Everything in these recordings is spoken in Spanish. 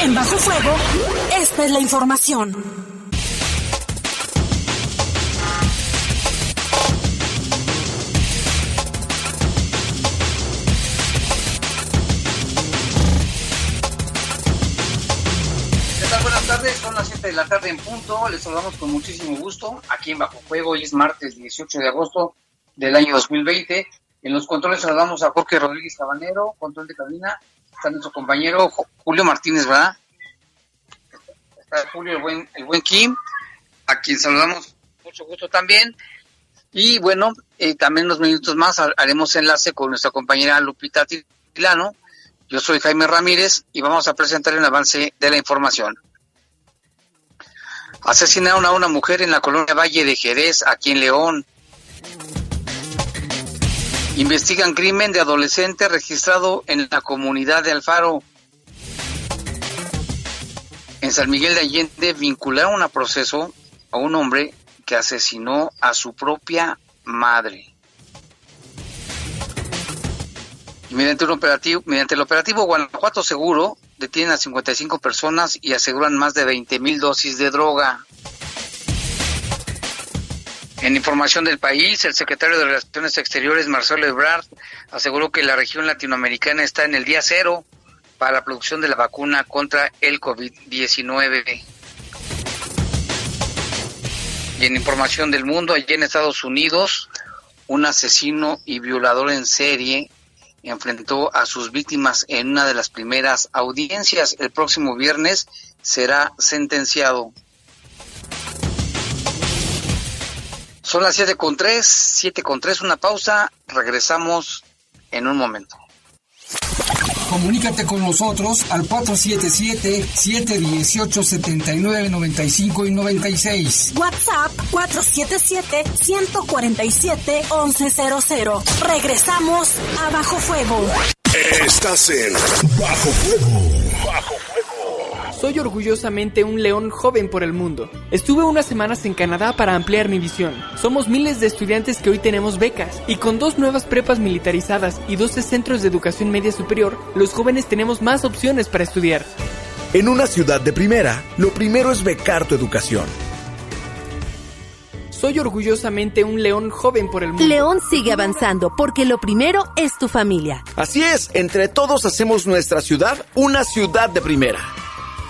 En Bajo Fuego, esta es la información. son las 7 de la tarde en punto. Les saludamos con muchísimo gusto aquí en Bajo Fuego. Hoy es martes 18 de agosto del año 2020. En los controles saludamos a Jorge Rodríguez Sabanero, control de cabina. Está nuestro compañero Julio Martínez, ¿verdad? Está Julio, el buen, el buen Kim, a quien saludamos mucho gusto también. Y bueno, eh, también unos minutos más haremos enlace con nuestra compañera Lupita Tilano. Yo soy Jaime Ramírez y vamos a presentar el avance de la información. Asesinaron a una mujer en la colonia Valle de Jerez, aquí en León. Investigan crimen de adolescente registrado en la comunidad de Alfaro. En San Miguel de Allende vincularon a proceso a un hombre que asesinó a su propia madre. Mediante, un operativo, mediante el operativo Guanajuato Seguro, detienen a 55 personas y aseguran más de 20 mil dosis de droga. En información del país, el secretario de Relaciones Exteriores, Marcelo Ebrard, aseguró que la región latinoamericana está en el día cero para la producción de la vacuna contra el COVID-19. Y en información del mundo, allí en Estados Unidos, un asesino y violador en serie enfrentó a sus víctimas en una de las primeras audiencias. El próximo viernes será sentenciado. Son las siete con tres, siete con tres, una pausa. Regresamos en un momento. Comunícate con nosotros al 477-718-7995 y 96. WhatsApp 477-147-1100. Regresamos a Bajo Fuego. Estás en Bajo Fuego. Soy orgullosamente un león joven por el mundo. Estuve unas semanas en Canadá para ampliar mi visión. Somos miles de estudiantes que hoy tenemos becas y con dos nuevas prepas militarizadas y 12 centros de educación media superior, los jóvenes tenemos más opciones para estudiar. En una ciudad de primera, lo primero es becar tu educación. Soy orgullosamente un león joven por el mundo. León sigue avanzando porque lo primero es tu familia. Así es, entre todos hacemos nuestra ciudad una ciudad de primera.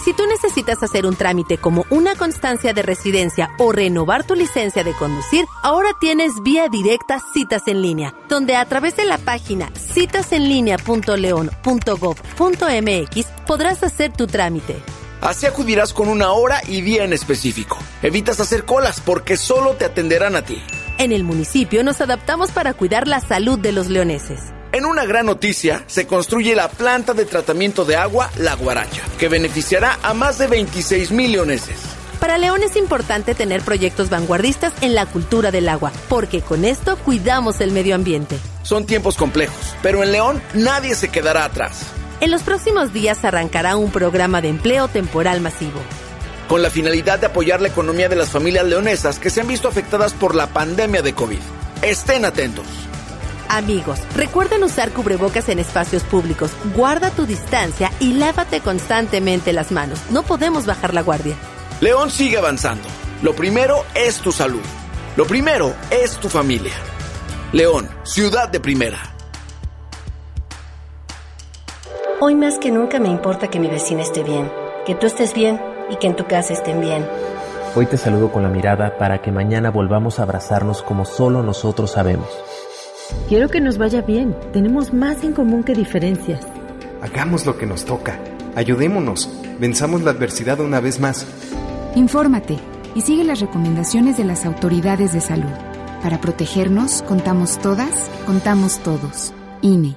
Si tú necesitas hacer un trámite como una constancia de residencia o renovar tu licencia de conducir, ahora tienes vía directa Citas en línea, donde a través de la página citasenlinea.leon.gov.mx podrás hacer tu trámite. Así acudirás con una hora y día en específico. Evitas hacer colas porque solo te atenderán a ti. En el municipio nos adaptamos para cuidar la salud de los leoneses. En una gran noticia, se construye la planta de tratamiento de agua La Guaracha, que beneficiará a más de 26 mil leoneses. Para León es importante tener proyectos vanguardistas en la cultura del agua, porque con esto cuidamos el medio ambiente. Son tiempos complejos, pero en León nadie se quedará atrás. En los próximos días arrancará un programa de empleo temporal masivo. Con la finalidad de apoyar la economía de las familias leonesas que se han visto afectadas por la pandemia de COVID. Estén atentos. Amigos, recuerden usar cubrebocas en espacios públicos, guarda tu distancia y lávate constantemente las manos. No podemos bajar la guardia. León sigue avanzando. Lo primero es tu salud. Lo primero es tu familia. León, ciudad de primera. Hoy más que nunca me importa que mi vecina esté bien, que tú estés bien y que en tu casa estén bien. Hoy te saludo con la mirada para que mañana volvamos a abrazarnos como solo nosotros sabemos. Quiero que nos vaya bien. Tenemos más en común que diferencias. Hagamos lo que nos toca. Ayudémonos. Venzamos la adversidad una vez más. Infórmate. y sigue las recomendaciones de las autoridades de salud. Para protegernos, contamos todas, contamos todos. INE.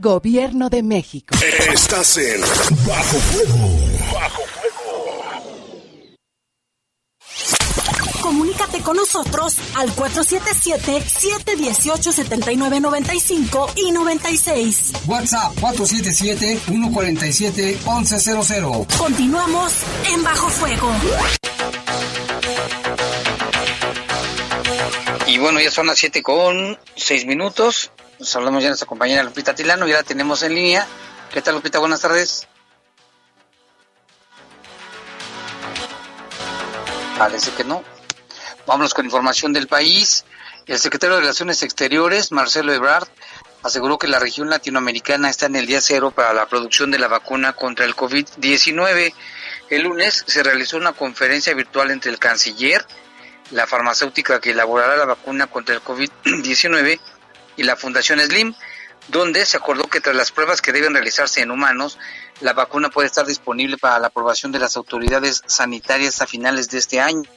Gobierno de México. Estás en Bajo Fuego. Bajo Fuego. Comunícate con nosotros al 477-718-7995 y 96. WhatsApp 477-147-1100. Continuamos en Bajo Fuego. Y bueno, ya son las 7 con 6 minutos. Nos hablamos ya de nuestra compañera Lupita Tilano, ya la tenemos en línea. ¿Qué tal, Lupita? Buenas tardes. Parece que no. Vámonos con información del país. El secretario de Relaciones Exteriores, Marcelo Ebrard, aseguró que la región latinoamericana está en el día cero para la producción de la vacuna contra el COVID-19. El lunes se realizó una conferencia virtual entre el canciller, la farmacéutica que elaborará la vacuna contra el COVID-19 y la Fundación Slim, donde se acordó que tras las pruebas que deben realizarse en humanos, la vacuna puede estar disponible para la aprobación de las autoridades sanitarias a finales de este año.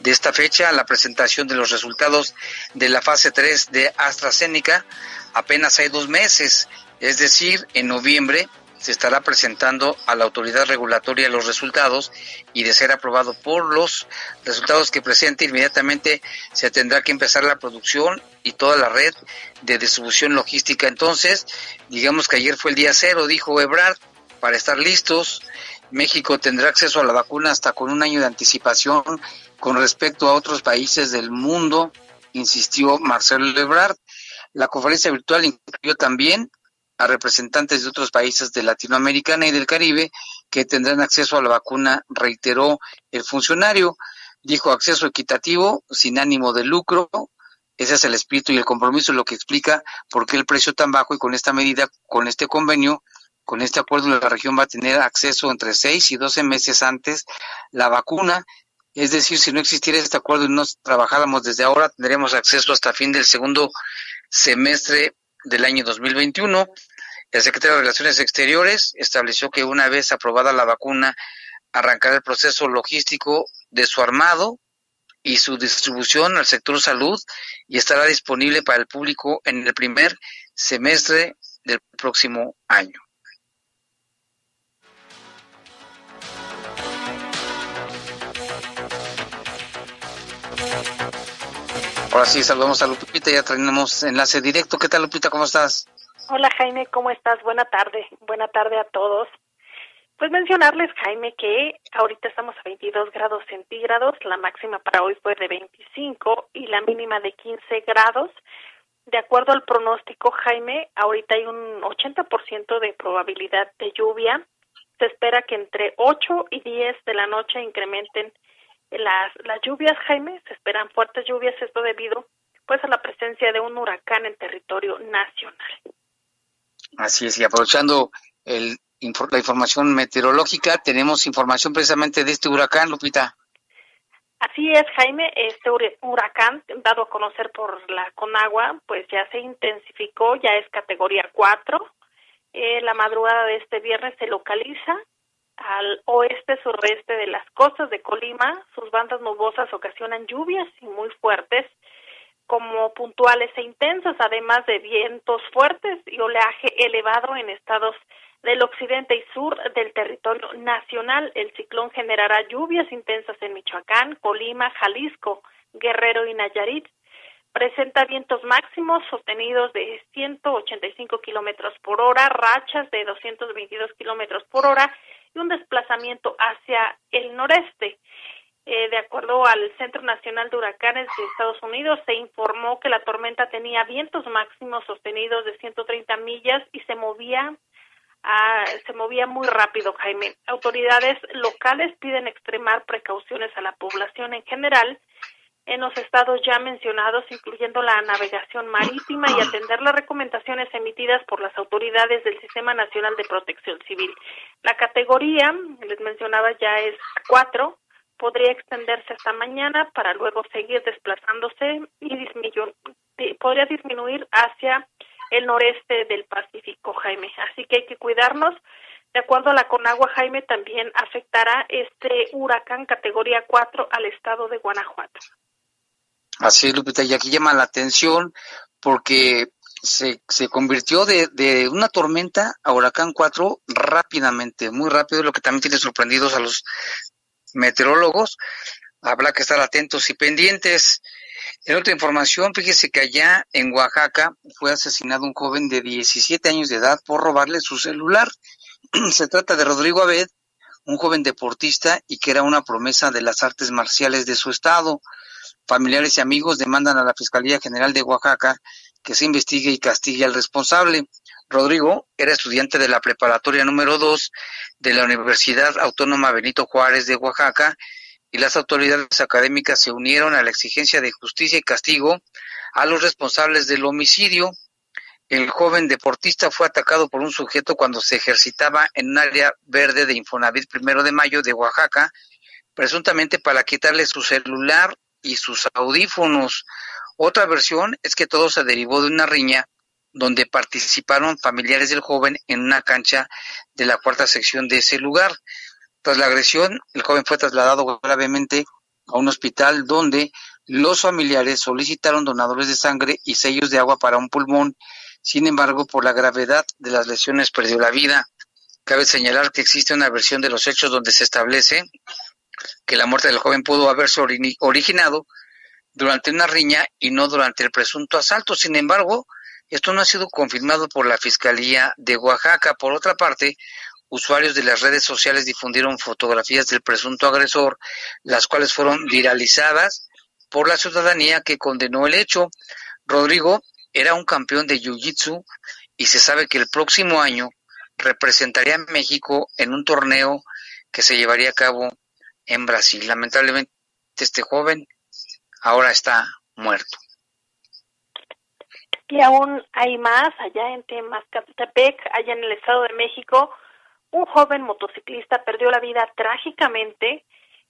De esta fecha, la presentación de los resultados de la fase 3 de AstraZeneca apenas hay dos meses, es decir, en noviembre se estará presentando a la autoridad regulatoria los resultados y de ser aprobado por los resultados que presente inmediatamente se tendrá que empezar la producción y toda la red de distribución logística. Entonces, digamos que ayer fue el día cero, dijo Ebrard, para estar listos. México tendrá acceso a la vacuna hasta con un año de anticipación con respecto a otros países del mundo, insistió Marcelo Ebrard. La conferencia virtual incluyó también a representantes de otros países de Latinoamérica y del Caribe que tendrán acceso a la vacuna, reiteró el funcionario. Dijo acceso equitativo, sin ánimo de lucro. Ese es el espíritu y el compromiso, lo que explica por qué el precio tan bajo y con esta medida, con este convenio, con este acuerdo, la región va a tener acceso entre 6 y 12 meses antes la vacuna. Es decir, si no existiera este acuerdo y no trabajáramos desde ahora, tendríamos acceso hasta fin del segundo semestre del año 2021. El secretario de Relaciones Exteriores estableció que una vez aprobada la vacuna, arrancará el proceso logístico de su armado y su distribución al sector salud y estará disponible para el público en el primer semestre del próximo año. Ahora sí, saludamos a Lupita, ya tenemos enlace directo. ¿Qué tal, Lupita? ¿Cómo estás? Hola, Jaime, ¿cómo estás? Buena tarde. Buena tarde a todos. Pues mencionarles, Jaime, que ahorita estamos a 22 grados centígrados, la máxima para hoy fue de 25 y la mínima de 15 grados. De acuerdo al pronóstico, Jaime, ahorita hay un 80% de probabilidad de lluvia. Se espera que entre 8 y 10 de la noche incrementen las, las lluvias, Jaime, se esperan fuertes lluvias, esto debido pues a la presencia de un huracán en territorio nacional. Así es, y aprovechando el, la información meteorológica, tenemos información precisamente de este huracán, Lupita. Así es, Jaime, este huracán dado a conocer por la Conagua, pues ya se intensificó, ya es categoría 4. Eh, la madrugada de este viernes se localiza al oeste sureste de las costas de Colima. Sus bandas nubosas ocasionan lluvias y muy fuertes, como puntuales e intensas, además de vientos fuertes y oleaje elevado en estados del occidente y sur del territorio nacional. El ciclón generará lluvias intensas en Michoacán, Colima, Jalisco, Guerrero y Nayarit. Presenta vientos máximos sostenidos de 185 kilómetros por hora, rachas de 222 kilómetros por hora y un desplazamiento hacia el noreste. Eh, de acuerdo al Centro Nacional de Huracanes de Estados Unidos, se informó que la tormenta tenía vientos máximos sostenidos de 130 millas y se movía ah, se movía muy rápido, Jaime. Autoridades locales piden extremar precauciones a la población en general en los estados ya mencionados, incluyendo la navegación marítima y atender las recomendaciones emitidas por las autoridades del Sistema Nacional de Protección Civil. La categoría, les mencionaba, ya es cuatro, podría extenderse hasta mañana para luego seguir desplazándose y podría disminuir hacia el noreste del Pacífico, Jaime. Así que hay que cuidarnos. De acuerdo a la Conagua, Jaime, también afectará este huracán categoría 4 al estado de Guanajuato. Así Lupita, y aquí llama la atención porque se, se convirtió de, de, una tormenta a huracán 4 rápidamente, muy rápido, lo que también tiene sorprendidos a los meteorólogos. Habrá que estar atentos y pendientes. En otra información, fíjese que allá en Oaxaca fue asesinado un joven de 17 años de edad por robarle su celular. Se trata de Rodrigo Abed, un joven deportista y que era una promesa de las artes marciales de su estado. Familiares y amigos demandan a la Fiscalía General de Oaxaca que se investigue y castigue al responsable. Rodrigo era estudiante de la preparatoria número 2 de la Universidad Autónoma Benito Juárez de Oaxaca y las autoridades académicas se unieron a la exigencia de justicia y castigo a los responsables del homicidio. El joven deportista fue atacado por un sujeto cuando se ejercitaba en un área verde de Infonavit primero de mayo de Oaxaca, presuntamente para quitarle su celular y sus audífonos. Otra versión es que todo se derivó de una riña donde participaron familiares del joven en una cancha de la cuarta sección de ese lugar. Tras la agresión, el joven fue trasladado gravemente a un hospital donde los familiares solicitaron donadores de sangre y sellos de agua para un pulmón. Sin embargo, por la gravedad de las lesiones perdió la vida. Cabe señalar que existe una versión de los hechos donde se establece que la muerte del joven pudo haberse originado durante una riña y no durante el presunto asalto. Sin embargo, esto no ha sido confirmado por la Fiscalía de Oaxaca. Por otra parte, usuarios de las redes sociales difundieron fotografías del presunto agresor, las cuales fueron viralizadas por la ciudadanía que condenó el hecho. Rodrigo era un campeón de Jiu-Jitsu y se sabe que el próximo año representaría a México en un torneo que se llevaría a cabo en Brasil. Lamentablemente este joven ahora está muerto. Y aún hay más, allá en Temascatepec, allá en el Estado de México, un joven motociclista perdió la vida trágicamente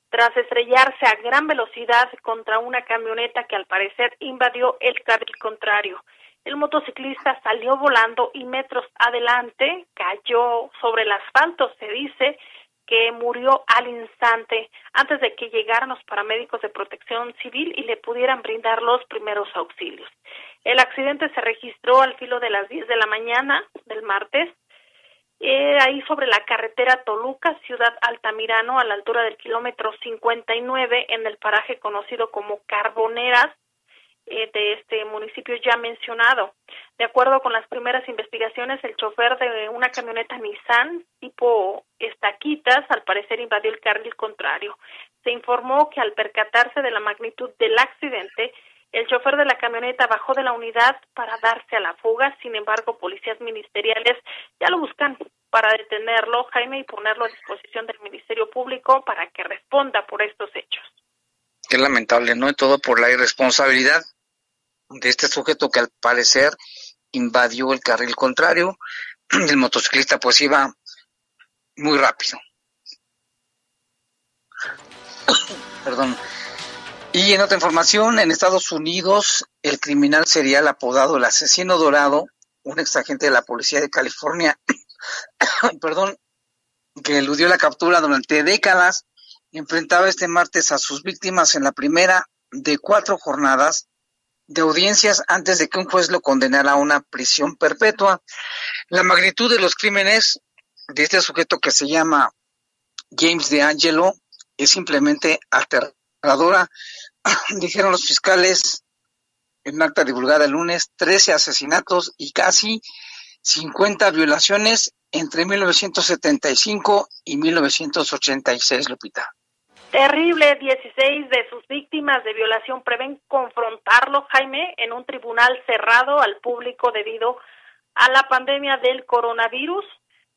tras estrellarse a gran velocidad contra una camioneta que al parecer invadió el carril contrario. El motociclista salió volando y metros adelante cayó sobre el asfalto, se dice, que murió al instante antes de que llegaran los paramédicos de protección civil y le pudieran brindar los primeros auxilios. El accidente se registró al filo de las 10 de la mañana del martes, eh, ahí sobre la carretera Toluca, Ciudad Altamirano, a la altura del kilómetro 59, en el paraje conocido como Carboneras, eh, de este municipio ya mencionado. De acuerdo con las primeras investigaciones, el chofer de una camioneta Nissan tipo estaquitas al parecer invadió el carril contrario. Se informó que al percatarse de la magnitud del accidente, el chofer de la camioneta bajó de la unidad para darse a la fuga. Sin embargo, policías ministeriales ya lo buscan para detenerlo, Jaime, y ponerlo a disposición del Ministerio Público para que responda por estos hechos. Qué lamentable, ¿no? Y todo por la irresponsabilidad de este sujeto que al parecer invadió el carril contrario. El motociclista pues iba muy rápido. Perdón. Y en otra información, en Estados Unidos, el criminal serial apodado el asesino dorado, un exagente de la policía de California, perdón, que eludió la captura durante décadas, enfrentaba este martes a sus víctimas en la primera de cuatro jornadas de audiencias antes de que un juez lo condenara a una prisión perpetua. La magnitud de los crímenes de este sujeto que se llama James DeAngelo es simplemente aterradora, dijeron los fiscales en acta divulgada el lunes, 13 asesinatos y casi 50 violaciones entre 1975 y 1986, Lupita. Terrible, 16 de sus víctimas de violación prevén confrontarlo, Jaime, en un tribunal cerrado al público debido a la pandemia del coronavirus.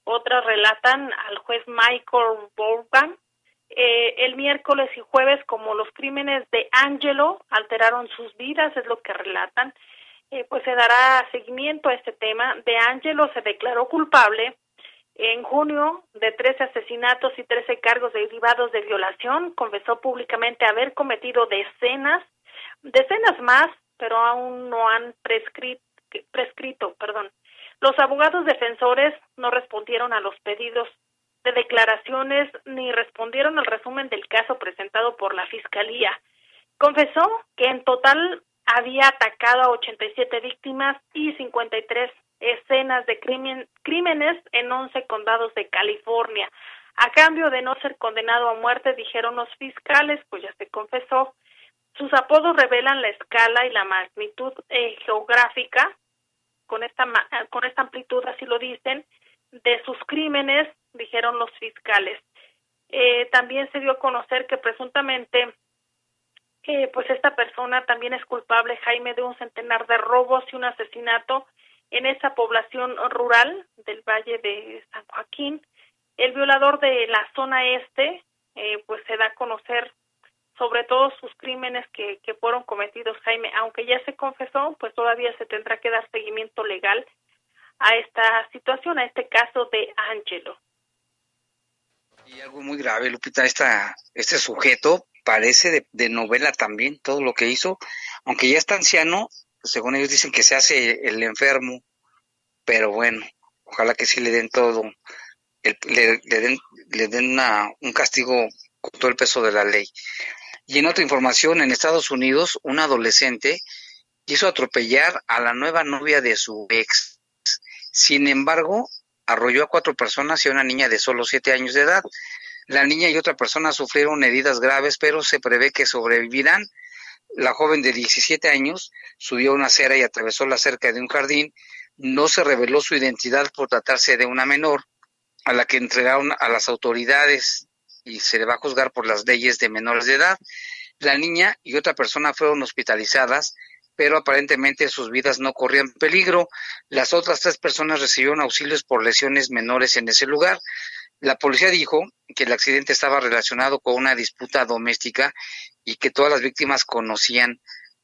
Otras relatan al juez Michael Borgan. Eh, el miércoles y jueves, como los crímenes de Angelo alteraron sus vidas, es lo que relatan, eh, pues se dará seguimiento a este tema. De Angelo se declaró culpable en junio de 13 asesinatos y 13 cargos derivados de violación. Confesó públicamente haber cometido decenas, decenas más, pero aún no han prescrito, prescrito, perdón. Los abogados defensores no respondieron a los pedidos de declaraciones ni respondieron al resumen del caso presentado por la Fiscalía. Confesó que en total había atacado a 87 víctimas y 53 escenas de crímenes en 11 condados de California. A cambio de no ser condenado a muerte, dijeron los fiscales, pues ya se confesó. Sus apodos revelan la escala y la magnitud eh, geográfica, con esta, con esta amplitud, así lo dicen, de sus crímenes, dijeron los fiscales. Eh, también se dio a conocer que presuntamente pues esta persona también es culpable, Jaime, de un centenar de robos y un asesinato en esa población rural del Valle de San Joaquín. El violador de la zona este, eh, pues se da a conocer sobre todo sus crímenes que, que fueron cometidos, Jaime. Aunque ya se confesó, pues todavía se tendrá que dar seguimiento legal a esta situación, a este caso de Angelo. Y algo muy grave, Lupita, esta, este sujeto parece de, novela también, todo lo que hizo, aunque ya está anciano, según ellos dicen que se hace el enfermo, pero bueno, ojalá que sí le den todo, le, den, le den un castigo con todo el peso de la ley. Y en otra información, en Estados Unidos, un adolescente quiso atropellar a la nueva novia de su ex. Sin embargo, arrolló a cuatro personas y a una niña de solo siete años de edad. La niña y otra persona sufrieron heridas graves, pero se prevé que sobrevivirán. La joven de 17 años subió una acera y atravesó la cerca de un jardín. No se reveló su identidad por tratarse de una menor, a la que entregaron a las autoridades y se le va a juzgar por las leyes de menores de edad. La niña y otra persona fueron hospitalizadas, pero aparentemente sus vidas no corrían peligro. Las otras tres personas recibieron auxilios por lesiones menores en ese lugar. La policía dijo que el accidente estaba relacionado con una disputa doméstica y que todas las víctimas conocían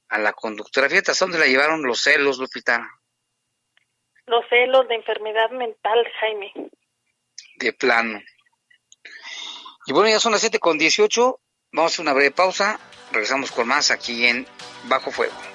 a la conductora. Fíjate, ¿hasta dónde la llevaron los celos, Lupita? Los celos de enfermedad mental, Jaime. De plano. Y bueno, ya son las 7 con 18. Vamos a hacer una breve pausa. Regresamos con más aquí en Bajo Fuego.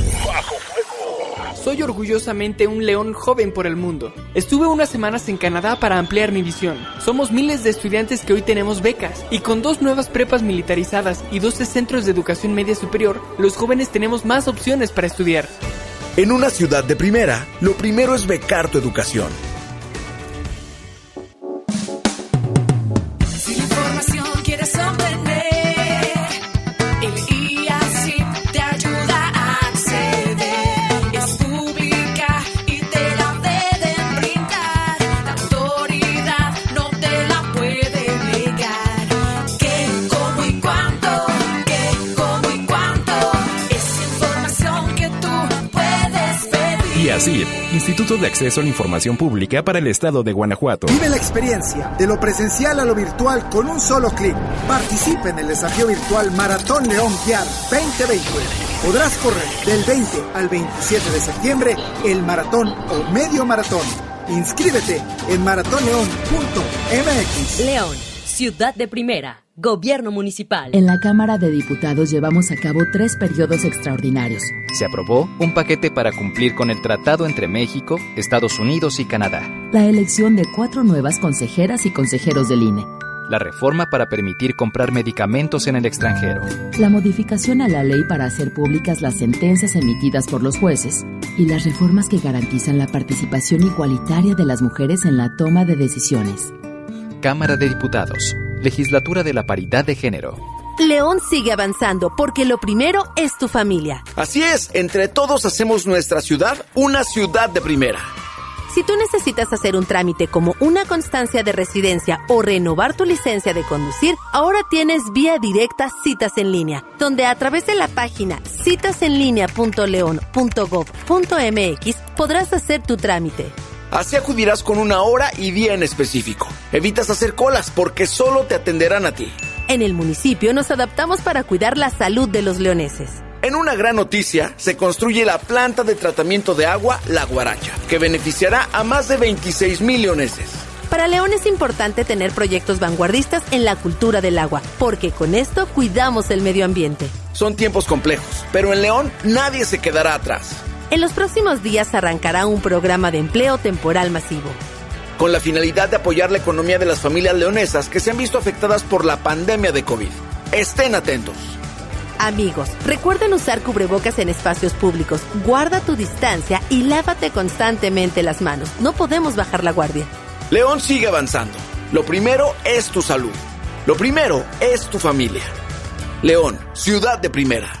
Soy orgullosamente un león joven por el mundo. Estuve unas semanas en Canadá para ampliar mi visión. Somos miles de estudiantes que hoy tenemos becas y con dos nuevas prepas militarizadas y 12 centros de educación media superior, los jóvenes tenemos más opciones para estudiar. En una ciudad de primera, lo primero es becar tu educación. Instituto de Acceso a la Información Pública para el Estado de Guanajuato. Vive la experiencia de lo presencial a lo virtual con un solo clic. Participe en el desafío virtual Maratón León Guiar 2020. Podrás correr del 20 al 27 de septiembre el maratón o medio maratón. Inscríbete en maratonleón.mx. León, ciudad de primera. Gobierno Municipal. En la Cámara de Diputados llevamos a cabo tres periodos extraordinarios. Se aprobó un paquete para cumplir con el tratado entre México, Estados Unidos y Canadá. La elección de cuatro nuevas consejeras y consejeros del INE. La reforma para permitir comprar medicamentos en el extranjero. La modificación a la ley para hacer públicas las sentencias emitidas por los jueces. Y las reformas que garantizan la participación igualitaria de las mujeres en la toma de decisiones. Cámara de Diputados. Legislatura de la Paridad de Género. León sigue avanzando porque lo primero es tu familia. Así es, entre todos hacemos nuestra ciudad una ciudad de primera. Si tú necesitas hacer un trámite como una constancia de residencia o renovar tu licencia de conducir, ahora tienes vía directa Citas en línea, donde a través de la página citasenlinea.león.gov.mx podrás hacer tu trámite. Así acudirás con una hora y día en específico. Evitas hacer colas porque solo te atenderán a ti. En el municipio nos adaptamos para cuidar la salud de los leoneses. En una gran noticia, se construye la planta de tratamiento de agua La Guaracha, que beneficiará a más de 26 mil leoneses. Para León es importante tener proyectos vanguardistas en la cultura del agua, porque con esto cuidamos el medio ambiente. Son tiempos complejos, pero en León nadie se quedará atrás. En los próximos días arrancará un programa de empleo temporal masivo. Con la finalidad de apoyar la economía de las familias leonesas que se han visto afectadas por la pandemia de COVID. Estén atentos. Amigos, recuerden usar cubrebocas en espacios públicos, guarda tu distancia y lávate constantemente las manos. No podemos bajar la guardia. León sigue avanzando. Lo primero es tu salud. Lo primero es tu familia. León, ciudad de primera.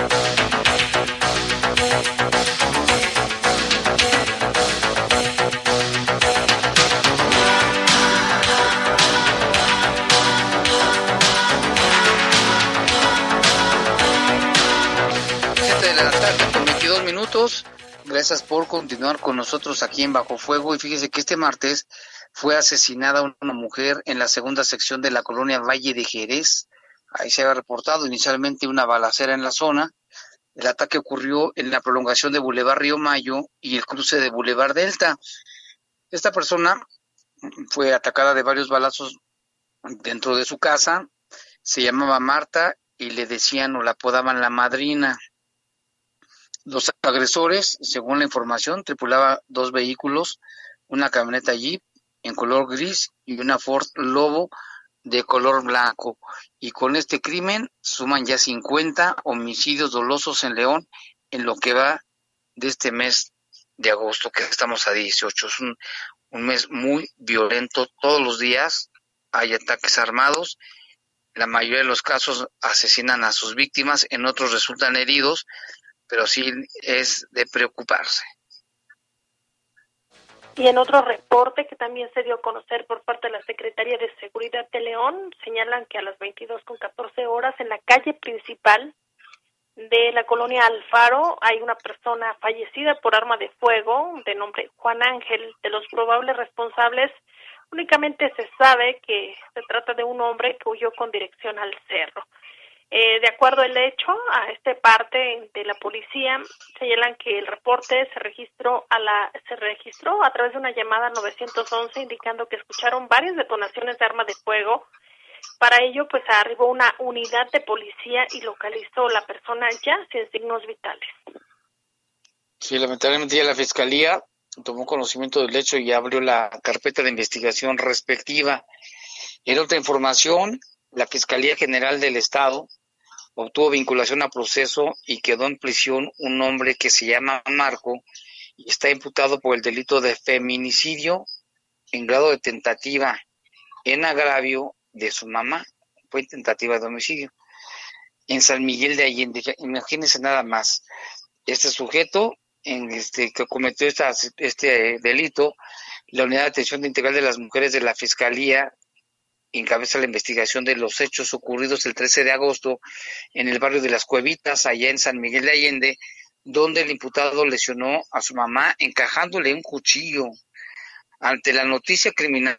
Gracias por continuar con nosotros aquí en Bajo Fuego. Y fíjese que este martes fue asesinada una mujer en la segunda sección de la colonia Valle de Jerez. Ahí se había reportado inicialmente una balacera en la zona. El ataque ocurrió en la prolongación de Boulevard Río Mayo y el cruce de Boulevard Delta. Esta persona fue atacada de varios balazos dentro de su casa. Se llamaba Marta y le decían o la apodaban la madrina. Los agresores, según la información, tripulaba dos vehículos, una camioneta Jeep en color gris y una Ford Lobo de color blanco. Y con este crimen suman ya 50 homicidios dolosos en León en lo que va de este mes de agosto, que estamos a 18. Es un, un mes muy violento. Todos los días hay ataques armados. La mayoría de los casos asesinan a sus víctimas, en otros resultan heridos pero sí es de preocuparse. Y en otro reporte que también se dio a conocer por parte de la Secretaría de Seguridad de León, señalan que a las 22 con 14 horas en la calle principal de la colonia Alfaro hay una persona fallecida por arma de fuego de nombre Juan Ángel. De los probables responsables, únicamente se sabe que se trata de un hombre que huyó con dirección al cerro. Eh, de acuerdo al hecho, a este parte de la policía señalan que el reporte se registró a la se registró a través de una llamada 911 indicando que escucharon varias detonaciones de arma de fuego. Para ello, pues arribó una unidad de policía y localizó la persona ya sin signos vitales. Sí, lamentablemente ya la fiscalía tomó conocimiento del hecho y abrió la carpeta de investigación respectiva. En otra información, la Fiscalía General del Estado obtuvo vinculación a proceso y quedó en prisión un hombre que se llama Marco y está imputado por el delito de feminicidio en grado de tentativa en agravio de su mamá, fue tentativa de homicidio, en San Miguel de Allende. Imagínense nada más, este sujeto en este, que cometió esta, este delito, la Unidad de Atención Integral de las Mujeres de la Fiscalía encabeza la investigación de los hechos ocurridos el 13 de agosto en el barrio de Las Cuevitas, allá en San Miguel de Allende, donde el imputado lesionó a su mamá encajándole un cuchillo. Ante la noticia criminal,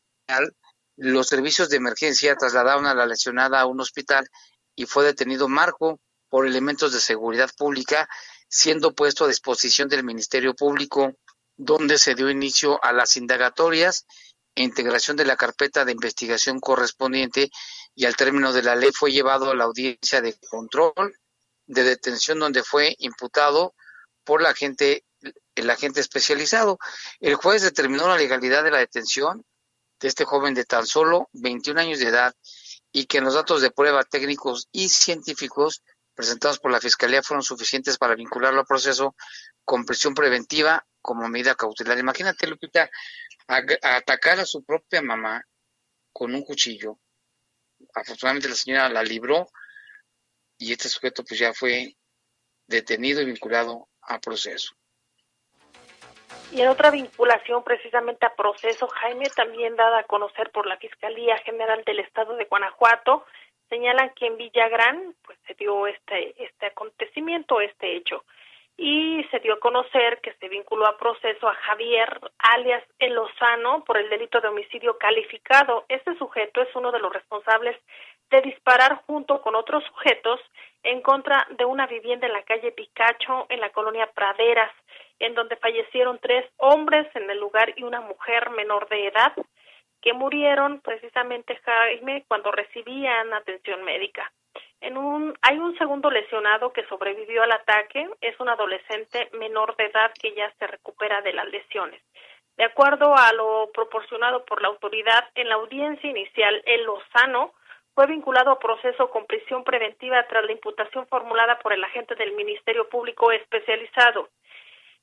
los servicios de emergencia trasladaron a la lesionada a un hospital y fue detenido Marco por elementos de seguridad pública, siendo puesto a disposición del Ministerio Público, donde se dio inicio a las indagatorias integración de la carpeta de investigación correspondiente y al término de la ley fue llevado a la audiencia de control de detención donde fue imputado por la agente el agente especializado. El juez determinó la legalidad de la detención de este joven de tan solo 21 años de edad y que los datos de prueba técnicos y científicos presentados por la Fiscalía fueron suficientes para vincularlo al proceso con prisión preventiva como medida cautelar. Imagínate, Lupita, atacar a su propia mamá con un cuchillo. Afortunadamente la señora la libró y este sujeto pues ya fue detenido y vinculado a proceso. Y en otra vinculación precisamente a proceso, Jaime, también dada a conocer por la Fiscalía General del Estado de Guanajuato, señalan que en Villagrán pues se dio este este acontecimiento, este hecho y se dio a conocer que se vinculó a proceso a Javier alias El Lozano por el delito de homicidio calificado. Este sujeto es uno de los responsables de disparar junto con otros sujetos en contra de una vivienda en la calle Picacho en la colonia Praderas, en donde fallecieron tres hombres en el lugar y una mujer menor de edad que murieron precisamente Jaime cuando recibían atención médica. En un, hay un segundo lesionado que sobrevivió al ataque, es un adolescente menor de edad que ya se recupera de las lesiones. De acuerdo a lo proporcionado por la autoridad, en la audiencia inicial, el Lozano fue vinculado a proceso con prisión preventiva tras la imputación formulada por el agente del Ministerio Público especializado.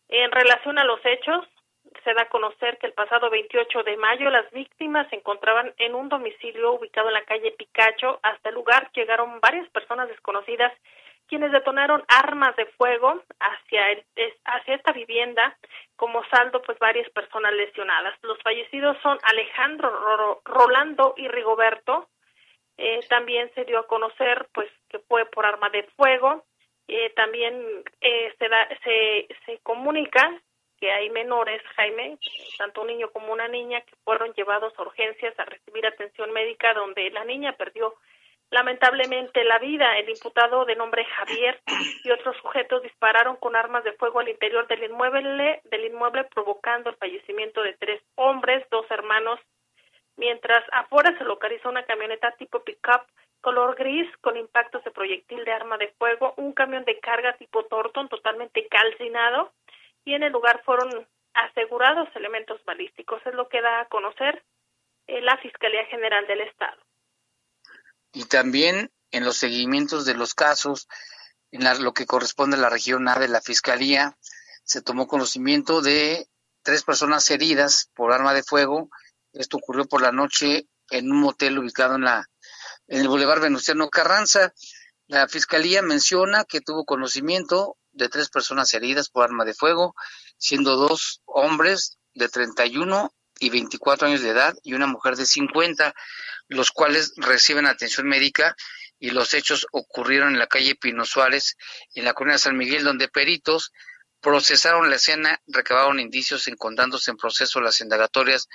En relación a los hechos, se da a conocer que el pasado 28 de mayo las víctimas se encontraban en un domicilio ubicado en la calle Picacho. Hasta el lugar llegaron varias personas desconocidas quienes detonaron armas de fuego hacia, el, hacia esta vivienda, como saldo, pues varias personas lesionadas. Los fallecidos son Alejandro Rolando y Rigoberto. Eh, también se dio a conocer, pues, que fue por arma de fuego. Eh, también eh, se, da, se, se comunica que hay menores, Jaime, tanto un niño como una niña, que fueron llevados a urgencias a recibir atención médica, donde la niña perdió lamentablemente la vida. El imputado de nombre Javier y otros sujetos dispararon con armas de fuego al interior del inmueble, del inmueble provocando el fallecimiento de tres hombres, dos hermanos, mientras afuera se localizó una camioneta tipo pickup color gris con impactos de proyectil de arma de fuego, un camión de carga tipo Torton totalmente calcinado y en el lugar fueron asegurados elementos balísticos. Es lo que da a conocer eh, la Fiscalía General del Estado. Y también en los seguimientos de los casos, en lo que corresponde a la región A de la Fiscalía, se tomó conocimiento de tres personas heridas por arma de fuego. Esto ocurrió por la noche en un motel ubicado en la en el Boulevard Venustiano Carranza. La fiscalía menciona que tuvo conocimiento de tres personas heridas por arma de fuego, siendo dos hombres de 31 y 24 años de edad y una mujer de 50, los cuales reciben atención médica y los hechos ocurrieron en la calle Pino Suárez, en la colonia San Miguel, donde peritos procesaron la escena, recabaron indicios encontrándose en proceso las indagatorias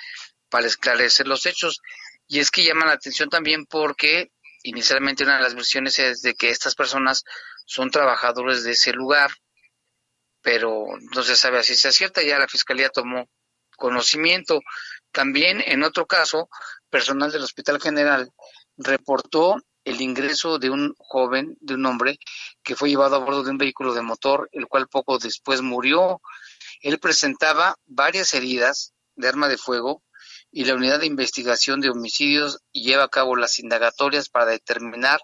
para esclarecer los hechos. Y es que llama la atención también porque inicialmente una de las versiones es de que estas personas son trabajadores de ese lugar, pero no se sabe si se acierta, ya la Fiscalía tomó conocimiento. También en otro caso, personal del Hospital General reportó el ingreso de un joven, de un hombre, que fue llevado a bordo de un vehículo de motor, el cual poco después murió. Él presentaba varias heridas de arma de fuego y la Unidad de Investigación de Homicidios lleva a cabo las indagatorias para determinar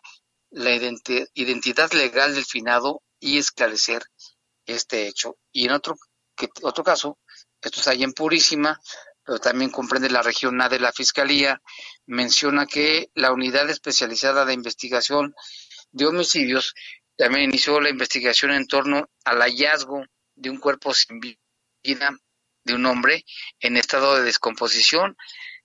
la identidad legal del finado y esclarecer este hecho. Y en otro, que, otro caso, esto está ahí en Purísima, pero también comprende la región A de la Fiscalía, menciona que la Unidad Especializada de Investigación de Homicidios también inició la investigación en torno al hallazgo de un cuerpo sin vida de un hombre en estado de descomposición.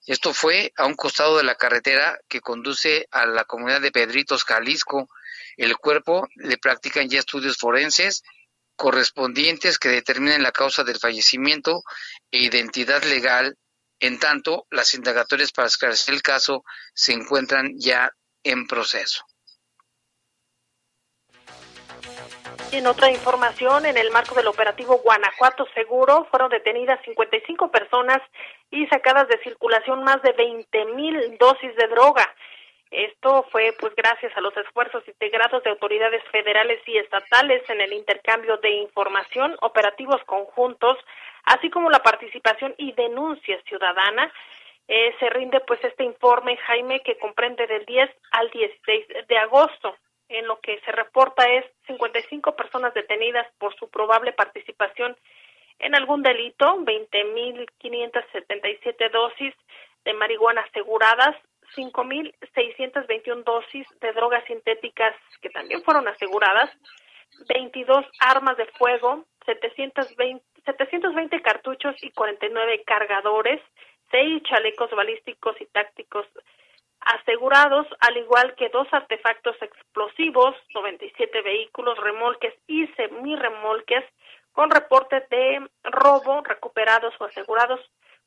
Esto fue a un costado de la carretera que conduce a la comunidad de Pedritos, Jalisco. El cuerpo le practican ya estudios forenses correspondientes que determinen la causa del fallecimiento e identidad legal. En tanto, las indagatorias para esclarecer el caso se encuentran ya en proceso. En otra información, en el marco del operativo Guanajuato Seguro, fueron detenidas 55 personas y sacadas de circulación más de 20 mil dosis de droga. Esto fue pues gracias a los esfuerzos integrados de autoridades federales y estatales en el intercambio de información, operativos conjuntos, así como la participación y denuncia ciudadana. Eh, se rinde pues este informe, Jaime, que comprende del 10 al 16 de agosto. En lo que se reporta es 55 personas detenidas por su probable participación en algún delito, 20.577 dosis de marihuana aseguradas, 5.621 dosis de drogas sintéticas que también fueron aseguradas, 22 armas de fuego, 720, 720 cartuchos y 49 cargadores, 6 chalecos balísticos y tácticos asegurados, al igual que dos artefactos explosivos, 97 vehículos, remolques y semirremolques con reportes de robo recuperados o asegurados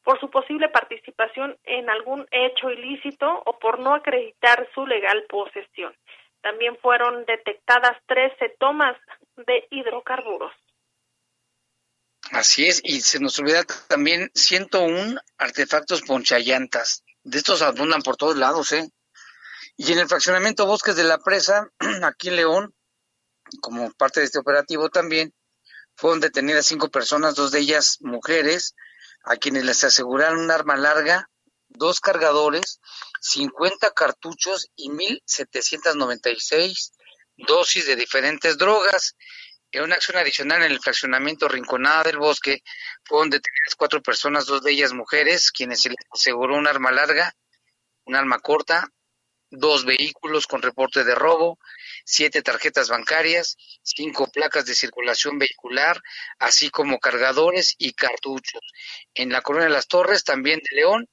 por su posible participación en algún hecho ilícito o por no acreditar su legal posesión. También fueron detectadas 13 tomas de hidrocarburos. Así es, y se nos olvida también 101 artefactos ponchallantas. De estos abundan por todos lados, ¿eh? Y en el fraccionamiento Bosques de la Presa, aquí en León, como parte de este operativo también, fueron detenidas cinco personas, dos de ellas mujeres, a quienes les aseguraron un arma larga, dos cargadores, 50 cartuchos y 1.796 dosis de diferentes drogas. En una acción adicional en el fraccionamiento Rinconada del Bosque fueron detenidas cuatro personas, dos de ellas mujeres, quienes se les aseguró un arma larga, un arma corta, dos vehículos con reporte de robo, siete tarjetas bancarias, cinco placas de circulación vehicular, así como cargadores y cartuchos. En la Colonia de las Torres, también de León,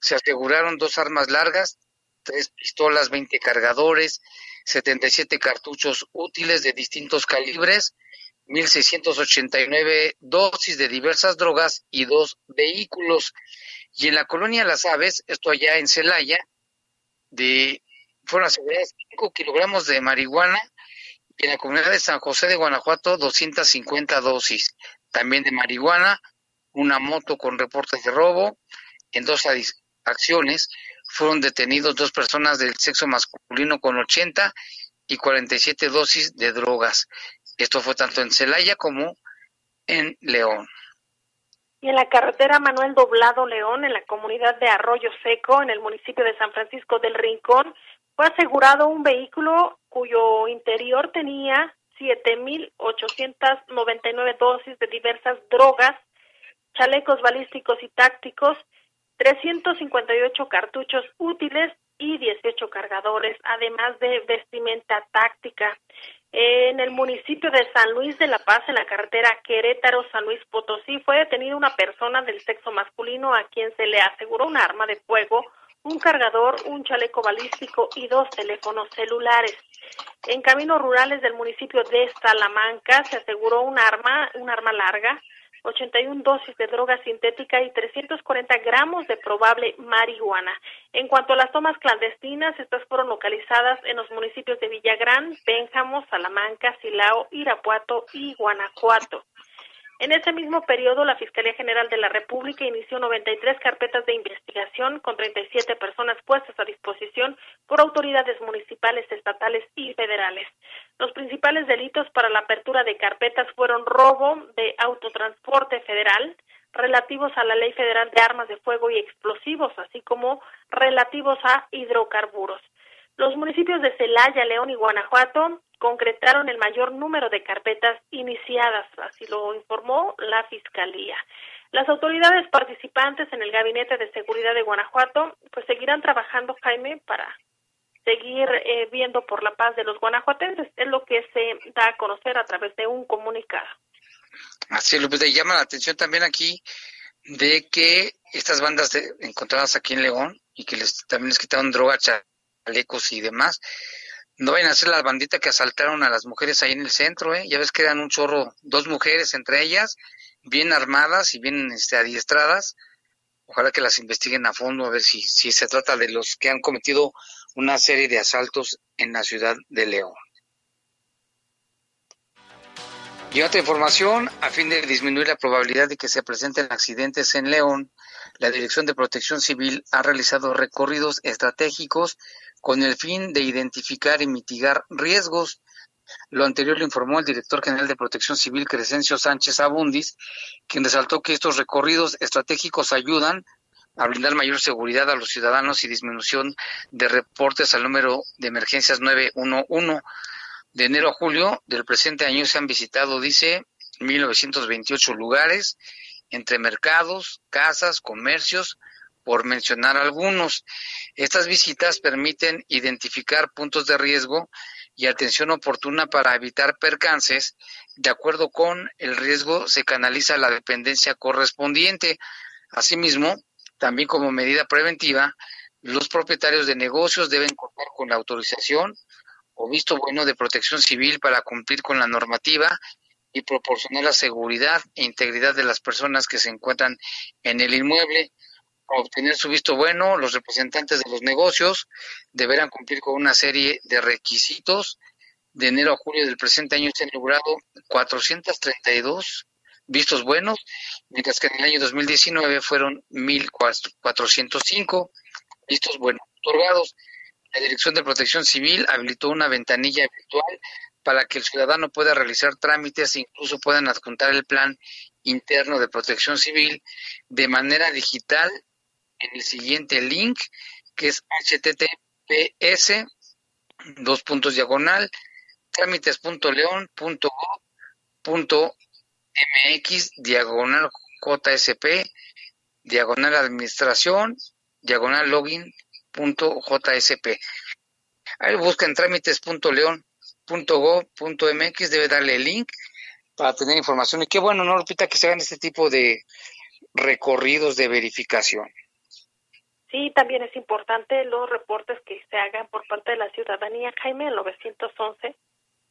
se aseguraron dos armas largas, tres pistolas, 20 cargadores, 77 cartuchos útiles de distintos calibres, 1.689 dosis de diversas drogas y dos vehículos. Y en la colonia Las Aves, esto allá en Celaya, de, fueron aseguradas 5 kilogramos de marihuana y en la comunidad de San José de Guanajuato 250 dosis. También de marihuana, una moto con reportes de robo. En dos acciones fueron detenidos dos personas del sexo masculino con 80 y 47 dosis de drogas. Esto fue tanto en Celaya como en León. Y en la carretera Manuel Doblado León, en la comunidad de Arroyo Seco, en el municipio de San Francisco del Rincón, fue asegurado un vehículo cuyo interior tenía 7.899 dosis de diversas drogas, chalecos balísticos y tácticos, 358 cartuchos útiles y 18 cargadores, además de vestimenta táctica. En el municipio de San Luis de la Paz, en la carretera Querétaro-San Luis Potosí, fue detenida una persona del sexo masculino a quien se le aseguró un arma de fuego, un cargador, un chaleco balístico y dos teléfonos celulares. En caminos rurales del municipio de Salamanca se aseguró un arma, un arma larga, 81 dosis de droga sintética y 340 gramos de probable marihuana. En cuanto a las tomas clandestinas, estas fueron localizadas en los municipios de Villagrán, Pénjamo, Salamanca, Silao, Irapuato y Guanajuato. En ese mismo periodo, la Fiscalía General de la República inició 93 carpetas de investigación con 37 personas puestas a disposición por autoridades municipales, estatales y federales. Los principales delitos para la apertura de carpetas fueron robo de autotransporte federal, relativos a la Ley Federal de Armas de Fuego y Explosivos, así como relativos a hidrocarburos. Los municipios de Celaya, León y Guanajuato concretaron el mayor número de carpetas iniciadas, así lo informó la Fiscalía. Las autoridades participantes en el Gabinete de Seguridad de Guanajuato pues seguirán trabajando, Jaime, para seguir eh, viendo por la paz de los guanajuatenses. Es lo que se da a conocer a través de un comunicado. Así, López, le llama la atención también aquí de que estas bandas encontradas aquí en León y que les, también les quitaron droga, chalecos y demás, no vayan a ser la bandita que asaltaron a las mujeres ahí en el centro, ¿eh? Ya ves que eran un chorro, dos mujeres entre ellas, bien armadas y bien este, adiestradas. Ojalá que las investiguen a fondo a ver si, si se trata de los que han cometido una serie de asaltos en la ciudad de León. Y otra información, a fin de disminuir la probabilidad de que se presenten accidentes en León, la Dirección de Protección Civil ha realizado recorridos estratégicos con el fin de identificar y mitigar riesgos. Lo anterior lo informó el director general de Protección Civil, Crescencio Sánchez Abundis, quien resaltó que estos recorridos estratégicos ayudan a brindar mayor seguridad a los ciudadanos y disminución de reportes al número de emergencias 911. De enero a julio del presente año se han visitado, dice, 1928 lugares, entre mercados, casas, comercios, por mencionar algunos. Estas visitas permiten identificar puntos de riesgo y atención oportuna para evitar percances. De acuerdo con el riesgo, se canaliza la dependencia correspondiente. Asimismo, también como medida preventiva, los propietarios de negocios deben contar con la autorización o visto bueno de protección civil para cumplir con la normativa y proporcionar la seguridad e integridad de las personas que se encuentran en el inmueble. Para obtener su visto bueno, los representantes de los negocios deberán cumplir con una serie de requisitos. De enero a julio del presente año se han logrado 432 vistos buenos, mientras que en el año 2019 fueron 1.405 vistos buenos otorgados. La Dirección de Protección Civil habilitó una ventanilla virtual para que el ciudadano pueda realizar trámites e incluso puedan adjuntar el plan interno de protección civil de manera digital en el siguiente link que es https dos puntos diagonal trámites.león.gov.mx diagonal JSP diagonal administración diagonal login punto JSP. Ahí buscan trámites.león.gov.mx, debe darle el link para tener información. Y qué bueno, ¿no, Lupita, que se hagan este tipo de recorridos de verificación? Sí, también es importante los reportes que se hagan por parte de la ciudadanía, Jaime, el 911,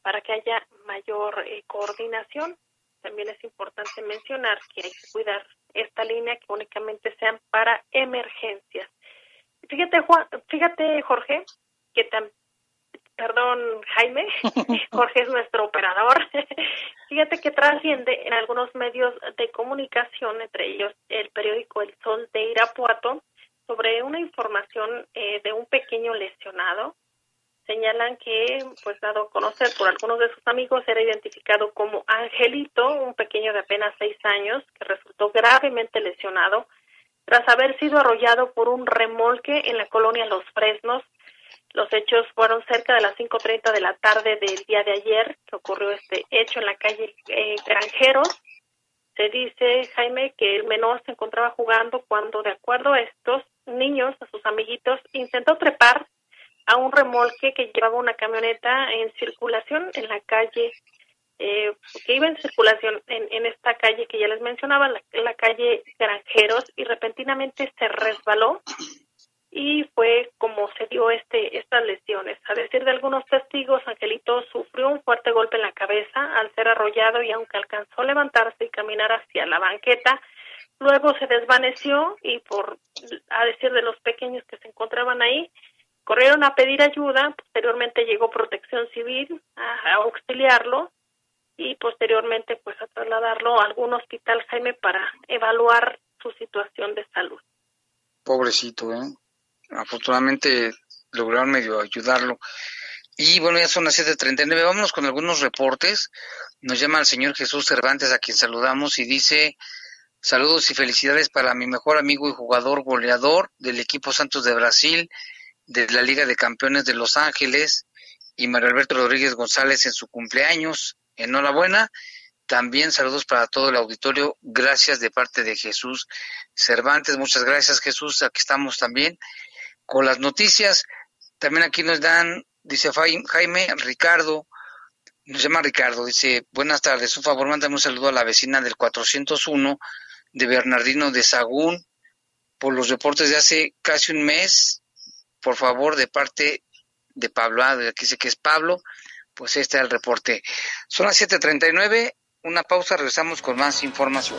para que haya mayor eh, coordinación. También es importante mencionar que hay que cuidar esta línea que únicamente sean para emergencias. Fíjate, Juan, fíjate, Jorge, que tan, perdón, Jaime, Jorge es nuestro operador. fíjate que trasciende en algunos medios de comunicación, entre ellos el periódico El Sol de Irapuato, sobre una información eh, de un pequeño lesionado. Señalan que, pues dado a conocer por algunos de sus amigos, era identificado como Angelito, un pequeño de apenas seis años, que resultó gravemente lesionado tras haber sido arrollado por un remolque en la colonia Los Fresnos. Los hechos fueron cerca de las 5.30 de la tarde del día de ayer, que ocurrió este hecho en la calle eh, Granjeros. Se dice, Jaime, que el menor se encontraba jugando cuando, de acuerdo a estos niños, a sus amiguitos, intentó trepar a un remolque que llevaba una camioneta en circulación en la calle eh, que iba en circulación en, en, esta calle que ya les mencionaba, la, calle Granjeros, y repentinamente se resbaló y fue como se dio este estas lesiones. A decir de algunos testigos, Angelito sufrió un fuerte golpe en la cabeza al ser arrollado y aunque alcanzó a levantarse y caminar hacia la banqueta, luego se desvaneció y por a decir de los pequeños que se encontraban ahí, corrieron a pedir ayuda, posteriormente llegó protección civil a, auxiliarlo y posteriormente pues a trasladarlo a algún hospital Jaime para evaluar su situación de salud. Pobrecito, ¿eh? Afortunadamente lograron medio ayudarlo. Y bueno, ya son las 7.39, vámonos con algunos reportes. Nos llama el señor Jesús Cervantes, a quien saludamos, y dice, saludos y felicidades para mi mejor amigo y jugador goleador del equipo Santos de Brasil, de la Liga de Campeones de Los Ángeles, y Mario Alberto Rodríguez González en su cumpleaños. Enhorabuena. También saludos para todo el auditorio. Gracias de parte de Jesús Cervantes. Muchas gracias, Jesús. Aquí estamos también con las noticias. También aquí nos dan, dice Jaime, Ricardo, nos llama Ricardo, dice, buenas tardes, un favor, mándame un saludo a la vecina del 401 de Bernardino de Sagún por los reportes de hace casi un mes, por favor, de parte de Pablo, ah, aquí dice que es Pablo, pues este es el reporte. Son las 7.39, una pausa, regresamos con más información.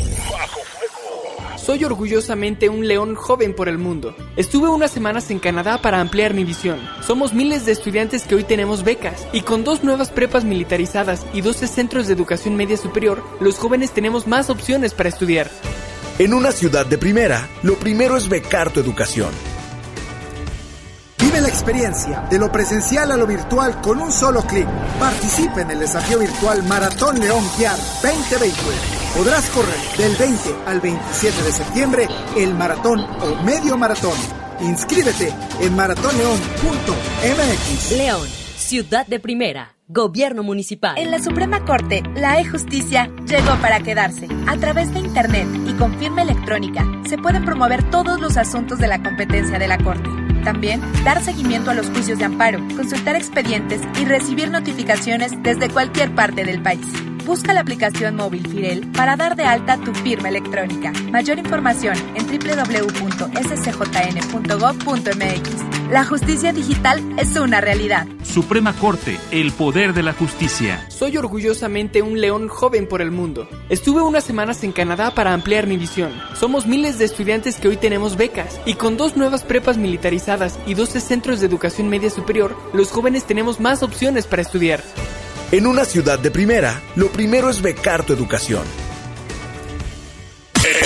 Soy orgullosamente un león joven por el mundo. Estuve unas semanas en Canadá para ampliar mi visión. Somos miles de estudiantes que hoy tenemos becas y con dos nuevas prepas militarizadas y 12 centros de educación media superior, los jóvenes tenemos más opciones para estudiar. En una ciudad de primera, lo primero es becar tu educación. Vive la experiencia de lo presencial a lo virtual con un solo clic. Participe en el desafío virtual Maratón León Guiar 2020. Podrás correr del 20 al 27 de septiembre el maratón o medio maratón. Inscríbete en maratonleón.mx. León, ciudad de primera. Gobierno Municipal. En la Suprema Corte, la e-justicia llegó para quedarse. A través de Internet y con firma electrónica, se pueden promover todos los asuntos de la competencia de la Corte. También, dar seguimiento a los juicios de amparo, consultar expedientes y recibir notificaciones desde cualquier parte del país. Busca la aplicación móvil Firel para dar de alta tu firma electrónica. Mayor información en www.scjn.gov.mx. La justicia digital es una realidad. Suprema Corte, el poder de la justicia. Soy orgullosamente un león joven por el mundo. Estuve unas semanas en Canadá para ampliar mi visión. Somos miles de estudiantes que hoy tenemos becas y con dos nuevas prepas militarizadas y 12 centros de educación media superior, los jóvenes tenemos más opciones para estudiar. En una ciudad de primera, lo primero es becar tu educación.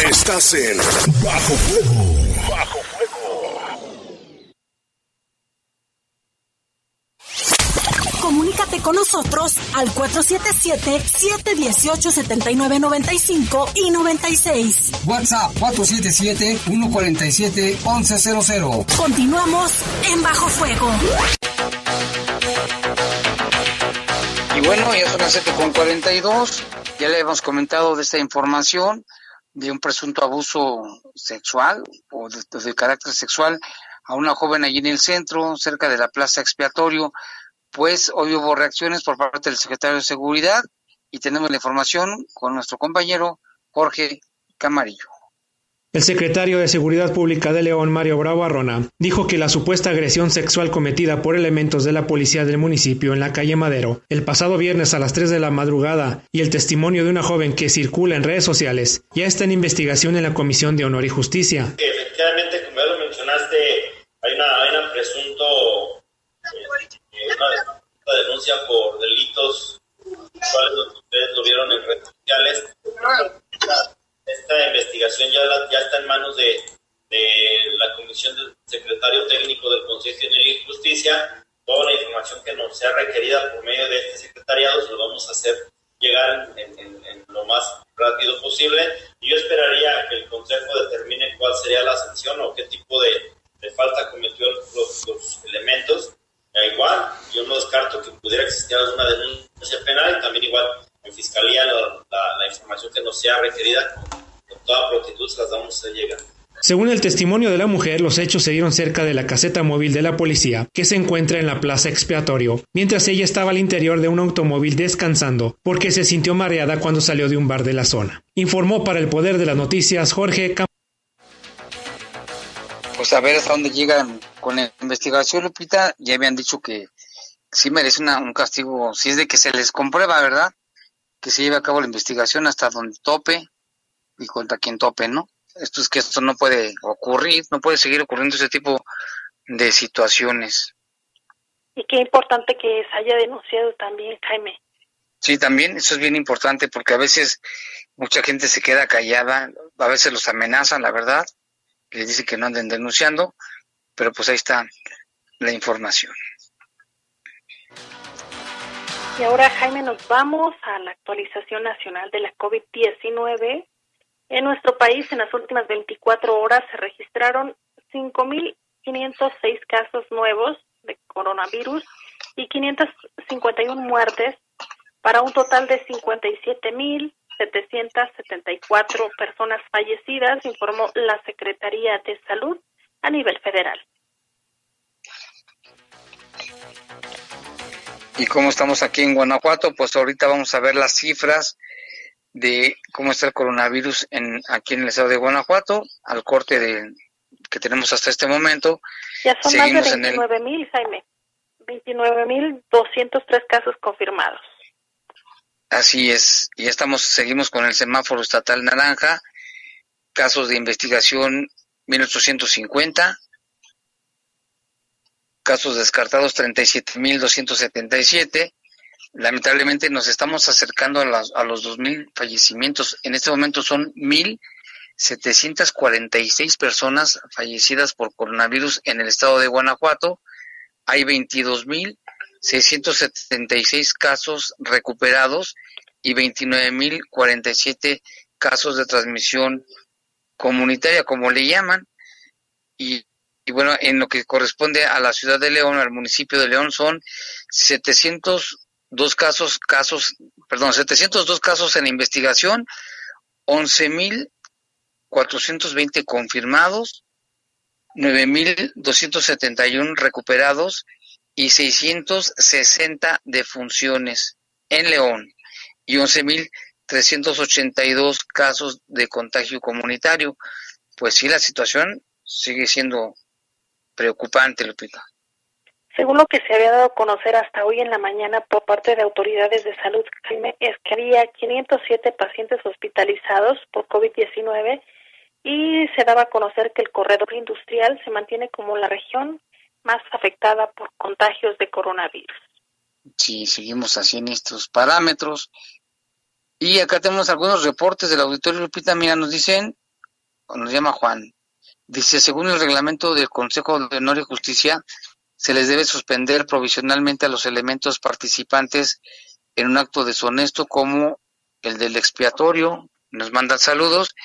Estás en Bajo Fuego. Bajo Comunícate con nosotros al 477-718-7995 y 96. WhatsApp 477-147-1100. Continuamos en Bajo Fuego. Bueno, ya son las 7 con 42. Ya le hemos comentado de esta información de un presunto abuso sexual o de, de carácter sexual a una joven allí en el centro, cerca de la plaza expiatorio. Pues hoy hubo reacciones por parte del secretario de Seguridad y tenemos la información con nuestro compañero Jorge Camarillo. El secretario de Seguridad Pública de León, Mario Bravo Arrona, dijo que la supuesta agresión sexual cometida por elementos de la policía del municipio en la calle Madero el pasado viernes a las 3 de la madrugada y el testimonio de una joven que circula en redes sociales ya está en investigación en la Comisión de Honor y Justicia. Efectivamente, como ya lo mencionaste, hay una, presunto, eh, denuncia por delitos, ustedes vieron en redes sociales esta investigación ya, la, ya está en manos de, de, la Comisión del Secretario Técnico del Consejo de Justicia. Toda la información que nos sea requerida por medio de este secretariado se lo vamos a hacer llegar en, en, lo más rápido posible. Y yo esperaría que el Consejo determine cuál sería la sanción o qué tipo de falta cometió los, los elementos. E igual, yo no descarto que pudiera existir alguna denuncia penal y también igual en Fiscalía la, la, la información que nos sea requerida con, con toda prontitud se las vamos a llegar. Según el testimonio de la mujer, los hechos se dieron cerca de la caseta móvil de la policía, que se encuentra en la plaza expiatorio, mientras ella estaba al interior de un automóvil descansando, porque se sintió mareada cuando salió de un bar de la zona. Informó para el Poder de las Noticias Jorge Cam Pues a ver hasta dónde llegan con la investigación, Lupita. Ya habían dicho que sí merece una, un castigo, si es de que se les comprueba, ¿verdad? Que se lleve a cabo la investigación hasta donde tope y contra quien tope, ¿no? Esto es que esto no puede ocurrir, no puede seguir ocurriendo ese tipo de situaciones. Y qué importante que se haya denunciado también, Jaime. Sí, también eso es bien importante porque a veces mucha gente se queda callada, a veces los amenazan, la verdad, les dice que no anden denunciando, pero pues ahí está la información. Y ahora, Jaime, nos vamos a la actualización nacional de la COVID-19. En nuestro país, en las últimas 24 horas, se registraron 5.506 casos nuevos de coronavirus y 551 muertes para un total de 57.774 personas fallecidas, informó la Secretaría de Salud a nivel federal. Y como estamos aquí en Guanajuato, pues ahorita vamos a ver las cifras de cómo está el coronavirus en, aquí en el estado de Guanajuato, al corte de, que tenemos hasta este momento. Ya son Seguimos más de 29 mil, el... Jaime. 29 mil 203 casos confirmados. Así es, y estamos, seguimos con el semáforo estatal naranja casos de investigación 1850, casos descartados 37.277. Lamentablemente nos estamos acercando a, las, a los 2.000 fallecimientos. En este momento son 1.746 personas fallecidas por coronavirus en el estado de Guanajuato. Hay 22.676 casos recuperados y 29.047 casos de transmisión comunitaria, como le llaman. Y, bueno, en lo que corresponde a la ciudad de León, al municipio de León, son 702 casos, casos, perdón, 702 casos en investigación, 11.420 confirmados, 9.271 recuperados y 660 defunciones en León y 11.382 casos de contagio comunitario. Pues sí, la situación sigue siendo preocupante, Lupita. Según lo que se había dado a conocer hasta hoy en la mañana por parte de autoridades de salud, es que había 507 pacientes hospitalizados por COVID-19 y se daba a conocer que el corredor industrial se mantiene como la región más afectada por contagios de coronavirus. Sí, seguimos así en estos parámetros. Y acá tenemos algunos reportes del auditorio Lupita. Mira, nos dicen, nos llama Juan, dice, según el reglamento del Consejo de Honor y Justicia, se les debe suspender provisionalmente a los elementos participantes en un acto deshonesto como el del expiatorio. Nos mandan saludos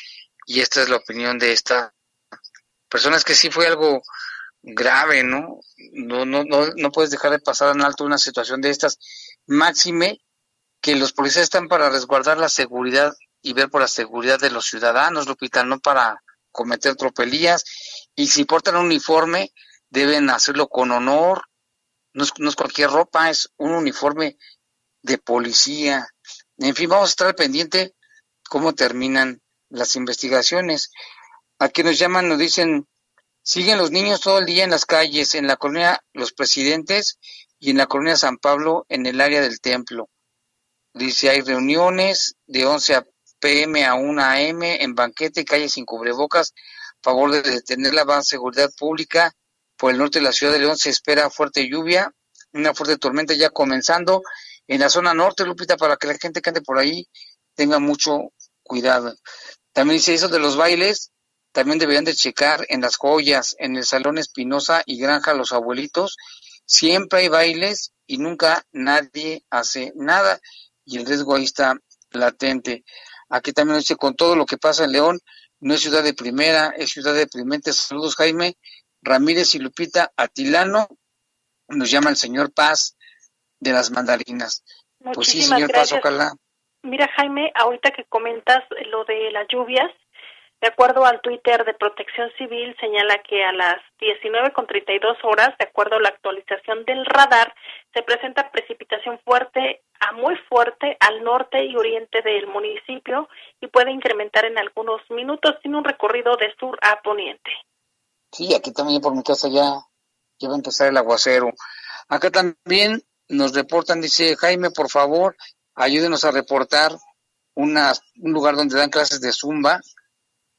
y esta es la opinión de esta persona. Es que sí fue algo grave, ¿no? No, no, no, no puedes dejar de pasar en alto una situación de estas. Máxime que los policías están para resguardar la seguridad y ver por la seguridad de los ciudadanos, Lupita, no para cometer tropelías. Y si portan un uniforme, deben hacerlo con honor. No es, no es cualquier ropa, es un uniforme de policía. En fin, vamos a estar pendiente cómo terminan las investigaciones. Aquí nos llaman, nos dicen, siguen los niños todo el día en las calles, en la colonia Los Presidentes y en la colonia San Pablo, en el área del templo. Dice, hay reuniones de 11 pm a 1 am en banquete y calles sin cubrebocas, favor de detener la seguridad pública. Por el norte de la ciudad de León se espera fuerte lluvia, una fuerte tormenta ya comenzando. En la zona norte, Lupita, para que la gente que ande por ahí tenga mucho cuidado. También dice eso de los bailes, también deberían de checar en las joyas, en el Salón Espinosa y Granja Los Abuelitos. Siempre hay bailes y nunca nadie hace nada y el riesgo ahí está latente. Aquí también dice, con todo lo que pasa en León, no es ciudad de primera, es ciudad deprimente. Saludos, Jaime Ramírez y Lupita Atilano. Nos llama el señor Paz de las mandarinas. pues sí, señor Paz, ojalá. Mira, Jaime, ahorita que comentas lo de las lluvias, de acuerdo al Twitter de Protección Civil, señala que a las 19.32 horas, de acuerdo a la actualización del radar, se presenta precipitación fuerte a muy fuerte al norte y oriente del municipio y puede incrementar en algunos minutos. Tiene un recorrido de sur a poniente. Sí, aquí también por mi casa ya, ya va a empezar el aguacero. Acá también nos reportan, dice Jaime, por favor, ayúdenos a reportar una, un lugar donde dan clases de zumba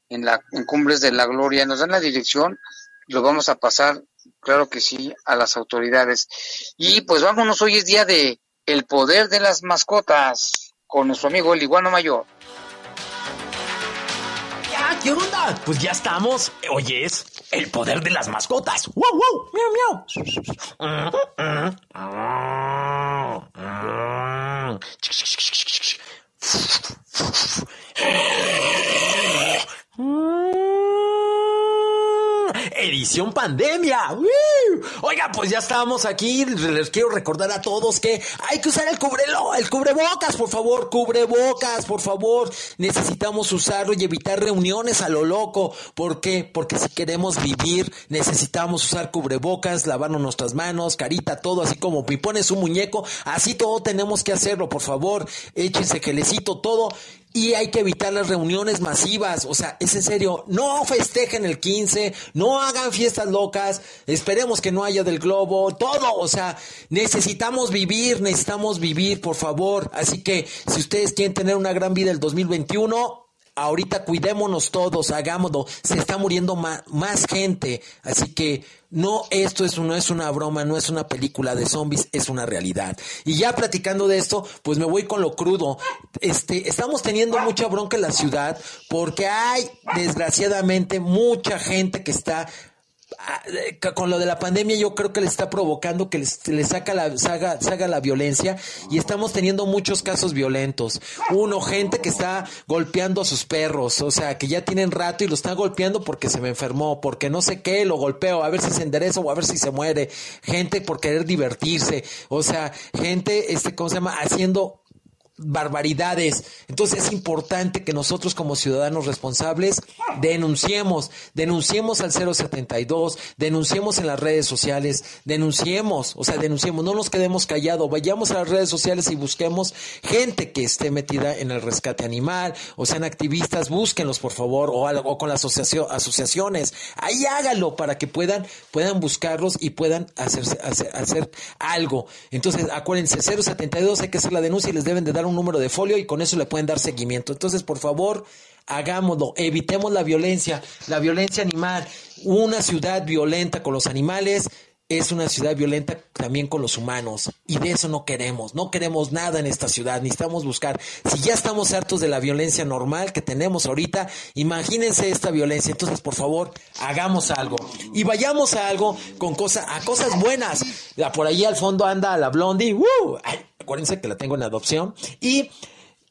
en, la, en Cumbres de la Gloria. Nos dan la dirección, lo vamos a pasar, claro que sí, a las autoridades. Y pues vámonos, hoy es día de el poder de las mascotas con nuestro amigo el iguano mayor. ¿qué onda? Pues ya estamos. Oye, es el poder de las mascotas. ¡Wow, wow! ¡Miau, miau! Edición pandemia. Oiga, pues ya estamos aquí. Les quiero recordar a todos que hay que usar el cubrelo, el cubrebocas, por favor, cubrebocas, por favor. Necesitamos usarlo y evitar reuniones a lo loco. ¿Por qué? Porque si queremos vivir, necesitamos usar cubrebocas, lavarnos nuestras manos, carita, todo, así como pipones un muñeco. Así todo tenemos que hacerlo, por favor. Échense gelecito, todo y hay que evitar las reuniones masivas, o sea, es en serio, no festejen el 15, no hagan fiestas locas, esperemos que no haya del globo, todo, o sea, necesitamos vivir, necesitamos vivir, por favor, así que si ustedes quieren tener una gran vida el 2021, ahorita cuidémonos todos, hagámoslo, se está muriendo más, gente, así que no, esto es, no es una broma, no es una película de zombies, es una realidad. Y ya platicando de esto, pues me voy con lo crudo. Este, estamos teniendo mucha bronca en la ciudad porque hay, desgraciadamente, mucha gente que está con lo de la pandemia yo creo que le está provocando que le saca la, saga, la violencia y estamos teniendo muchos casos violentos. Uno, gente que está golpeando a sus perros, o sea, que ya tienen rato y lo está golpeando porque se me enfermó, porque no sé qué, lo golpeo, a ver si se endereza o a ver si se muere. Gente por querer divertirse, o sea, gente, este, ¿cómo se llama? Haciendo barbaridades. Entonces es importante que nosotros como ciudadanos responsables denunciemos, denunciemos al 072, denunciemos en las redes sociales, denunciemos, o sea, denunciemos, no nos quedemos callados, vayamos a las redes sociales y busquemos gente que esté metida en el rescate animal, o sean activistas, búsquenlos por favor, o, algo, con las asociaciones, ahí hágalo para que puedan, puedan buscarlos y puedan hacer, hacer algo. Entonces, acuérdense, 072 hay que hacer la denuncia y les deben de dar un número de folio y con eso le pueden dar seguimiento. Entonces, por favor, hagámoslo, evitemos la violencia, la violencia animal. Una ciudad violenta con los animales es una ciudad violenta también con los humanos. Y de eso no queremos, no queremos nada en esta ciudad, necesitamos buscar, si ya estamos hartos de la violencia normal que tenemos ahorita, imagínense esta violencia, entonces por favor, hagamos algo. Y vayamos a algo con cosas, a cosas buenas, por ahí al fondo anda la blondie, acuérdense que la tengo en adopción y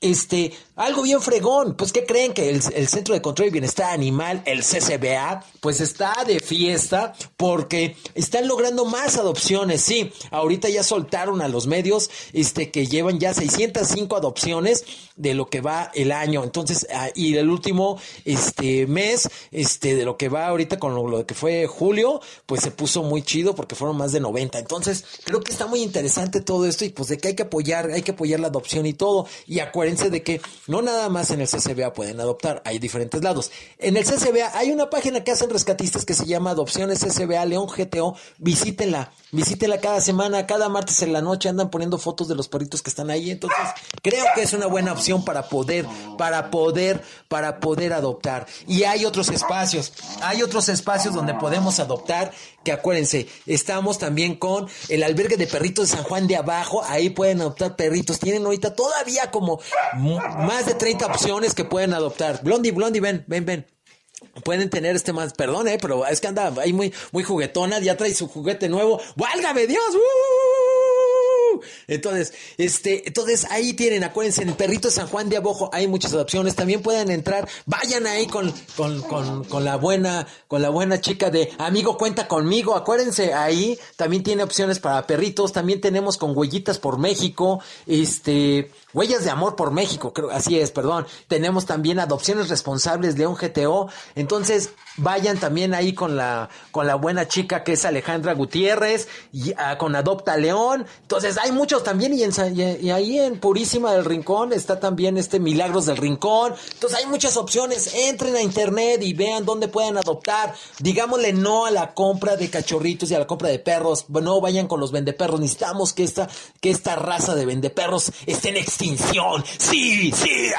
este, algo bien fregón. Pues, ¿qué creen? Que el, Centro de Control y Bienestar Animal, el CCBA, pues está de fiesta porque están logrando más adopciones. Sí, ahorita ya soltaron a los medios, este, que llevan ya 605 adopciones de lo que va el año. Entonces, ah, y el último, este, mes, este, de lo que va ahorita con lo, lo que fue julio, pues se puso muy chido porque fueron más de 90. Entonces, creo que está muy interesante todo esto y pues de que hay que apoyar, hay que apoyar la adopción y todo. Y acuérdense de que no nada más en el CCBA pueden adoptar, hay diferentes lados. En el CCBA hay una página que hacen rescatistas que se llama Adopciones CCBA León GTO, visítenla, visítenla cada semana, cada martes en la noche andan poniendo fotos de los perritos que están ahí, entonces creo que es una buena opción para poder, para poder, para poder adoptar. Y hay otros espacios, hay otros espacios donde podemos adoptar, que acuérdense, estamos también con el albergue de perritos de San Juan de Abajo, ahí pueden adoptar perritos, tienen ahorita todavía como más de 30 opciones que pueden adoptar. Blondie, Blondie, ven, ven, ven. Pueden tener este más, perdón, eh, pero es que anda ahí muy, muy juguetona, ya trae su juguete nuevo. ¡Válgame Dios! Entonces, este, entonces ahí tienen, acuérdense, en el perrito San Juan de Abojo hay muchas adopciones. También pueden entrar, vayan ahí con, con, con, con la buena, con la buena chica de amigo cuenta conmigo. Acuérdense, ahí también tiene opciones para perritos. También tenemos con huellitas por México, este, Huellas de Amor por México, creo, así es, perdón. Tenemos también Adopciones Responsables León GTO. Entonces, vayan también ahí con la, con la buena chica que es Alejandra Gutiérrez, y ah, con Adopta León. Entonces, hay muchos también, y, y, ahí en Purísima del Rincón está también este Milagros del Rincón. Entonces, hay muchas opciones. Entren a internet y vean dónde pueden adoptar. Digámosle no a la compra de cachorritos y a la compra de perros. No vayan con los vendeperros. Necesitamos que esta, que esta raza de vendeperros esté en extinción. Sí, sí.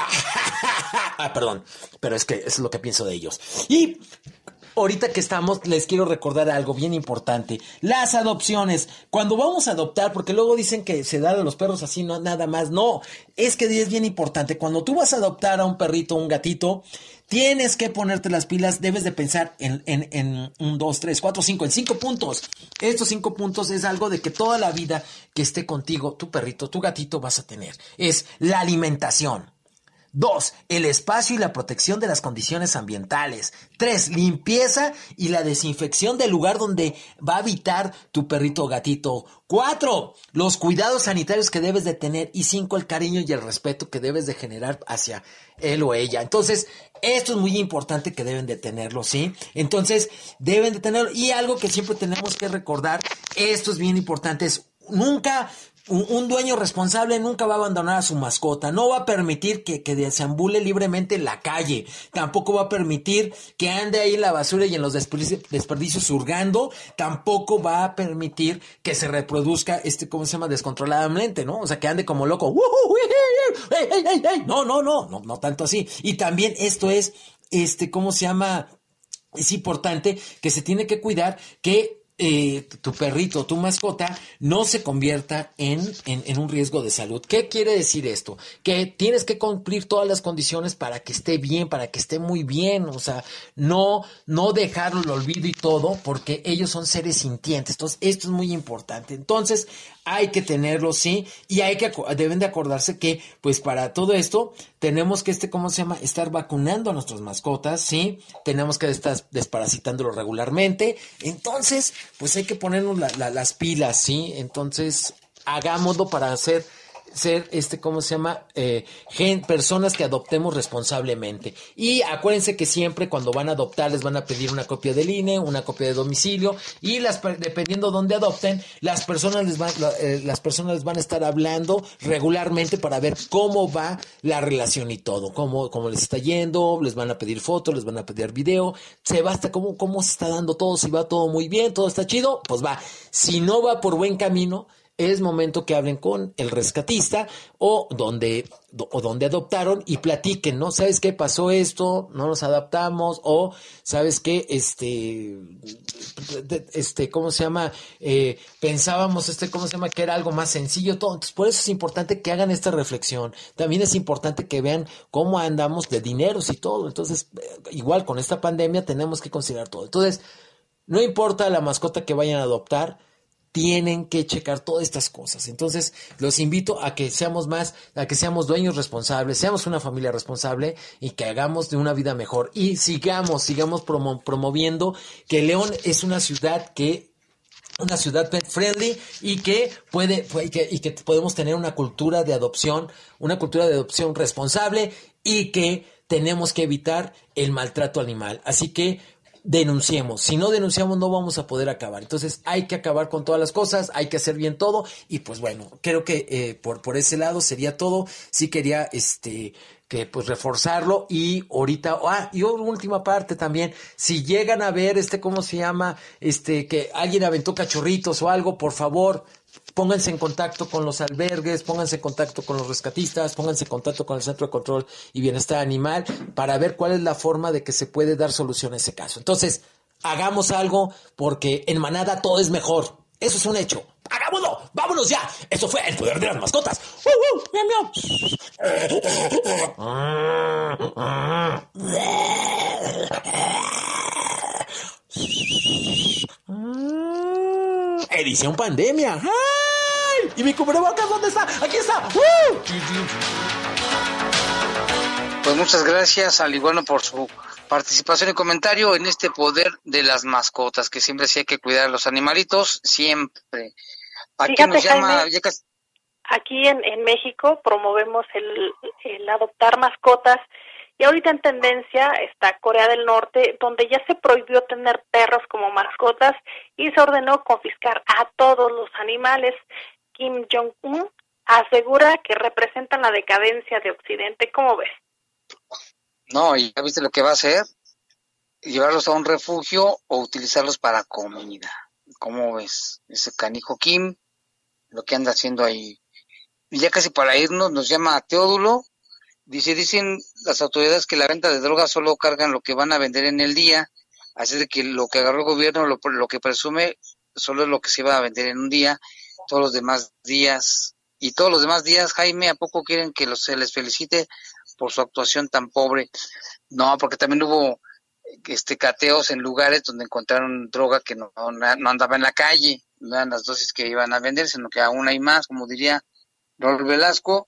ah, perdón. Pero es que es lo que pienso de ellos. Y Ahorita que estamos, les quiero recordar algo bien importante. Las adopciones. Cuando vamos a adoptar, porque luego dicen que se da a los perros así, no, nada más. No, es que es bien importante. Cuando tú vas a adoptar a un perrito, un gatito, tienes que ponerte las pilas. Debes de pensar en, en, en un, dos, tres, cuatro, cinco, en cinco puntos. Estos cinco puntos es algo de que toda la vida que esté contigo, tu perrito, tu gatito, vas a tener. Es la alimentación. Dos, el espacio y la protección de las condiciones ambientales. Tres, limpieza y la desinfección del lugar donde va a habitar tu perrito o gatito. Cuatro, los cuidados sanitarios que debes de tener. Y cinco, el cariño y el respeto que debes de generar hacia él o ella. Entonces, esto es muy importante que deben de tenerlo, ¿sí? Entonces, deben de tenerlo. Y algo que siempre tenemos que recordar, esto es bien importante, es nunca un, dueño responsable nunca va a abandonar a su mascota, no va a permitir que, que desambule libremente en la calle, tampoco va a permitir que ande ahí en la basura y en los desperdicios, hurgando, tampoco va a permitir que se reproduzca este, ¿cómo se llama? Descontroladamente, ¿no? O sea, que ande como loco. No, no, no, no, no tanto así. Y también esto es, este, ¿cómo se llama? Es importante que se tiene que cuidar que eh, tu perrito, tu mascota, no se convierta en, en, un riesgo de salud. ¿Qué quiere decir esto? Que tienes que cumplir todas las condiciones para que esté bien, para que esté muy bien, o sea, no, no dejarlo al olvido y todo, porque ellos son seres sintientes. Entonces, esto es muy importante. Entonces, hay que tenerlo, sí, y hay que, deben de acordarse que, pues para todo esto, tenemos que, este, ¿cómo se llama? Estar vacunando a nuestras mascotas, sí, tenemos que estar desparasitándolo regularmente, entonces, pues hay que ponernos las pilas, sí, entonces, hagámoslo para hacer ser, este, ¿cómo se llama? Eh, personas que adoptemos responsablemente. Y acuérdense que siempre cuando van a adoptar les van a pedir una copia del INE, una copia de domicilio y las, dependiendo dónde adopten, las personas les van, eh, las personas les van a estar hablando regularmente para ver cómo va la relación y todo, cómo, cómo les está yendo, les van a pedir fotos, les van a pedir video, se basta cómo, cómo se está dando todo, si va todo muy bien, todo está chido, pues va. Si no va por buen camino, es momento que hablen con el rescatista o donde, o donde adoptaron y platiquen, ¿no? ¿Sabes qué pasó esto? No nos adaptamos o ¿sabes qué? Este, este, ¿cómo se llama? Eh, pensábamos, este, ¿cómo se llama? Que era algo más sencillo, todo. Entonces, por eso es importante que hagan esta reflexión. También es importante que vean cómo andamos de dineros y todo. Entonces, eh, igual con esta pandemia tenemos que considerar todo. Entonces, no importa la mascota que vayan a adoptar, tienen que checar todas estas cosas. Entonces, los invito a que seamos más, a que seamos dueños responsables, seamos una familia responsable y que hagamos de una vida mejor. Y sigamos, sigamos promoviendo que León es una ciudad que una ciudad pet friendly y que puede y que, podemos tener una cultura de adopción, una cultura de adopción responsable y que tenemos que evitar el maltrato animal. Así que denunciemos. Si no denunciamos no vamos a poder acabar. Entonces hay que acabar con todas las cosas, hay que hacer bien todo y pues bueno, creo que eh, por, por ese lado sería todo. Sí quería este que pues reforzarlo y ahorita ah y última parte también si llegan a ver este cómo se llama este que alguien aventó cachorritos o algo por favor pónganse en contacto con los albergues, pónganse en contacto con los rescatistas, pónganse en contacto con el Centro de Control y Bienestar Animal para ver cuál es la forma de que se puede dar solución a ese caso. Entonces, hagamos algo porque en manada todo es mejor. Eso es un hecho. ¡Hagámoslo! ¡Vámonos ya! Eso fue el poder de las mascotas. ¡Uh, Edición pandemia. ¡Ay! ¿Y mi cubrebocas dónde está? ¡Aquí está! ¡Uh! Pues muchas gracias al igual por su participación y comentario en este poder de las mascotas, que siempre sí hay que cuidar a los animalitos, siempre. Aquí Fíjate, nos llama... aquí en, en México promovemos el, el adoptar mascotas y ahorita en tendencia está Corea del Norte, donde ya se prohibió tener perros como mascotas y se ordenó confiscar a todos los animales. Kim Jong-un asegura que representan la decadencia de Occidente. ¿Cómo ves? No, ¿y ya viste lo que va a hacer? Llevarlos a un refugio o utilizarlos para comida. ¿Cómo ves? Ese canijo Kim, lo que anda haciendo ahí. Y ya casi para irnos, nos llama Teodulo Dice, dicen las autoridades que la venta de drogas solo cargan lo que van a vender en el día, así de que lo que agarró el gobierno, lo, lo que presume, solo es lo que se va a vender en un día, todos los demás días, y todos los demás días, Jaime, ¿a poco quieren que los, se les felicite por su actuación tan pobre? No, porque también hubo este cateos en lugares donde encontraron droga que no, no, andaba en la calle, no eran las dosis que iban a vender, sino que aún hay más, como diría Rol Velasco,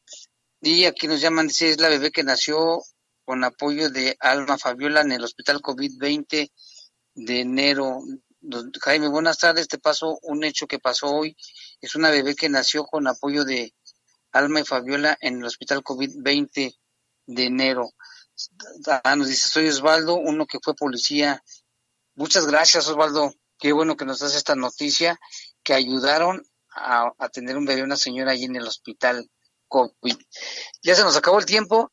y aquí nos llaman, dice, es la bebé que nació con apoyo de Alma Fabiola en el hospital COVID-20 de enero. Jaime, buenas tardes. Te paso un hecho que pasó hoy. Es una bebé que nació con apoyo de Alma y Fabiola en el hospital COVID-20 de enero. Ah, nos dice, soy Osvaldo, uno que fue policía. Muchas gracias, Osvaldo. Qué bueno que nos das esta noticia, que ayudaron a, a tener un bebé, una señora allí en el hospital COVID. Ya se nos acabó el tiempo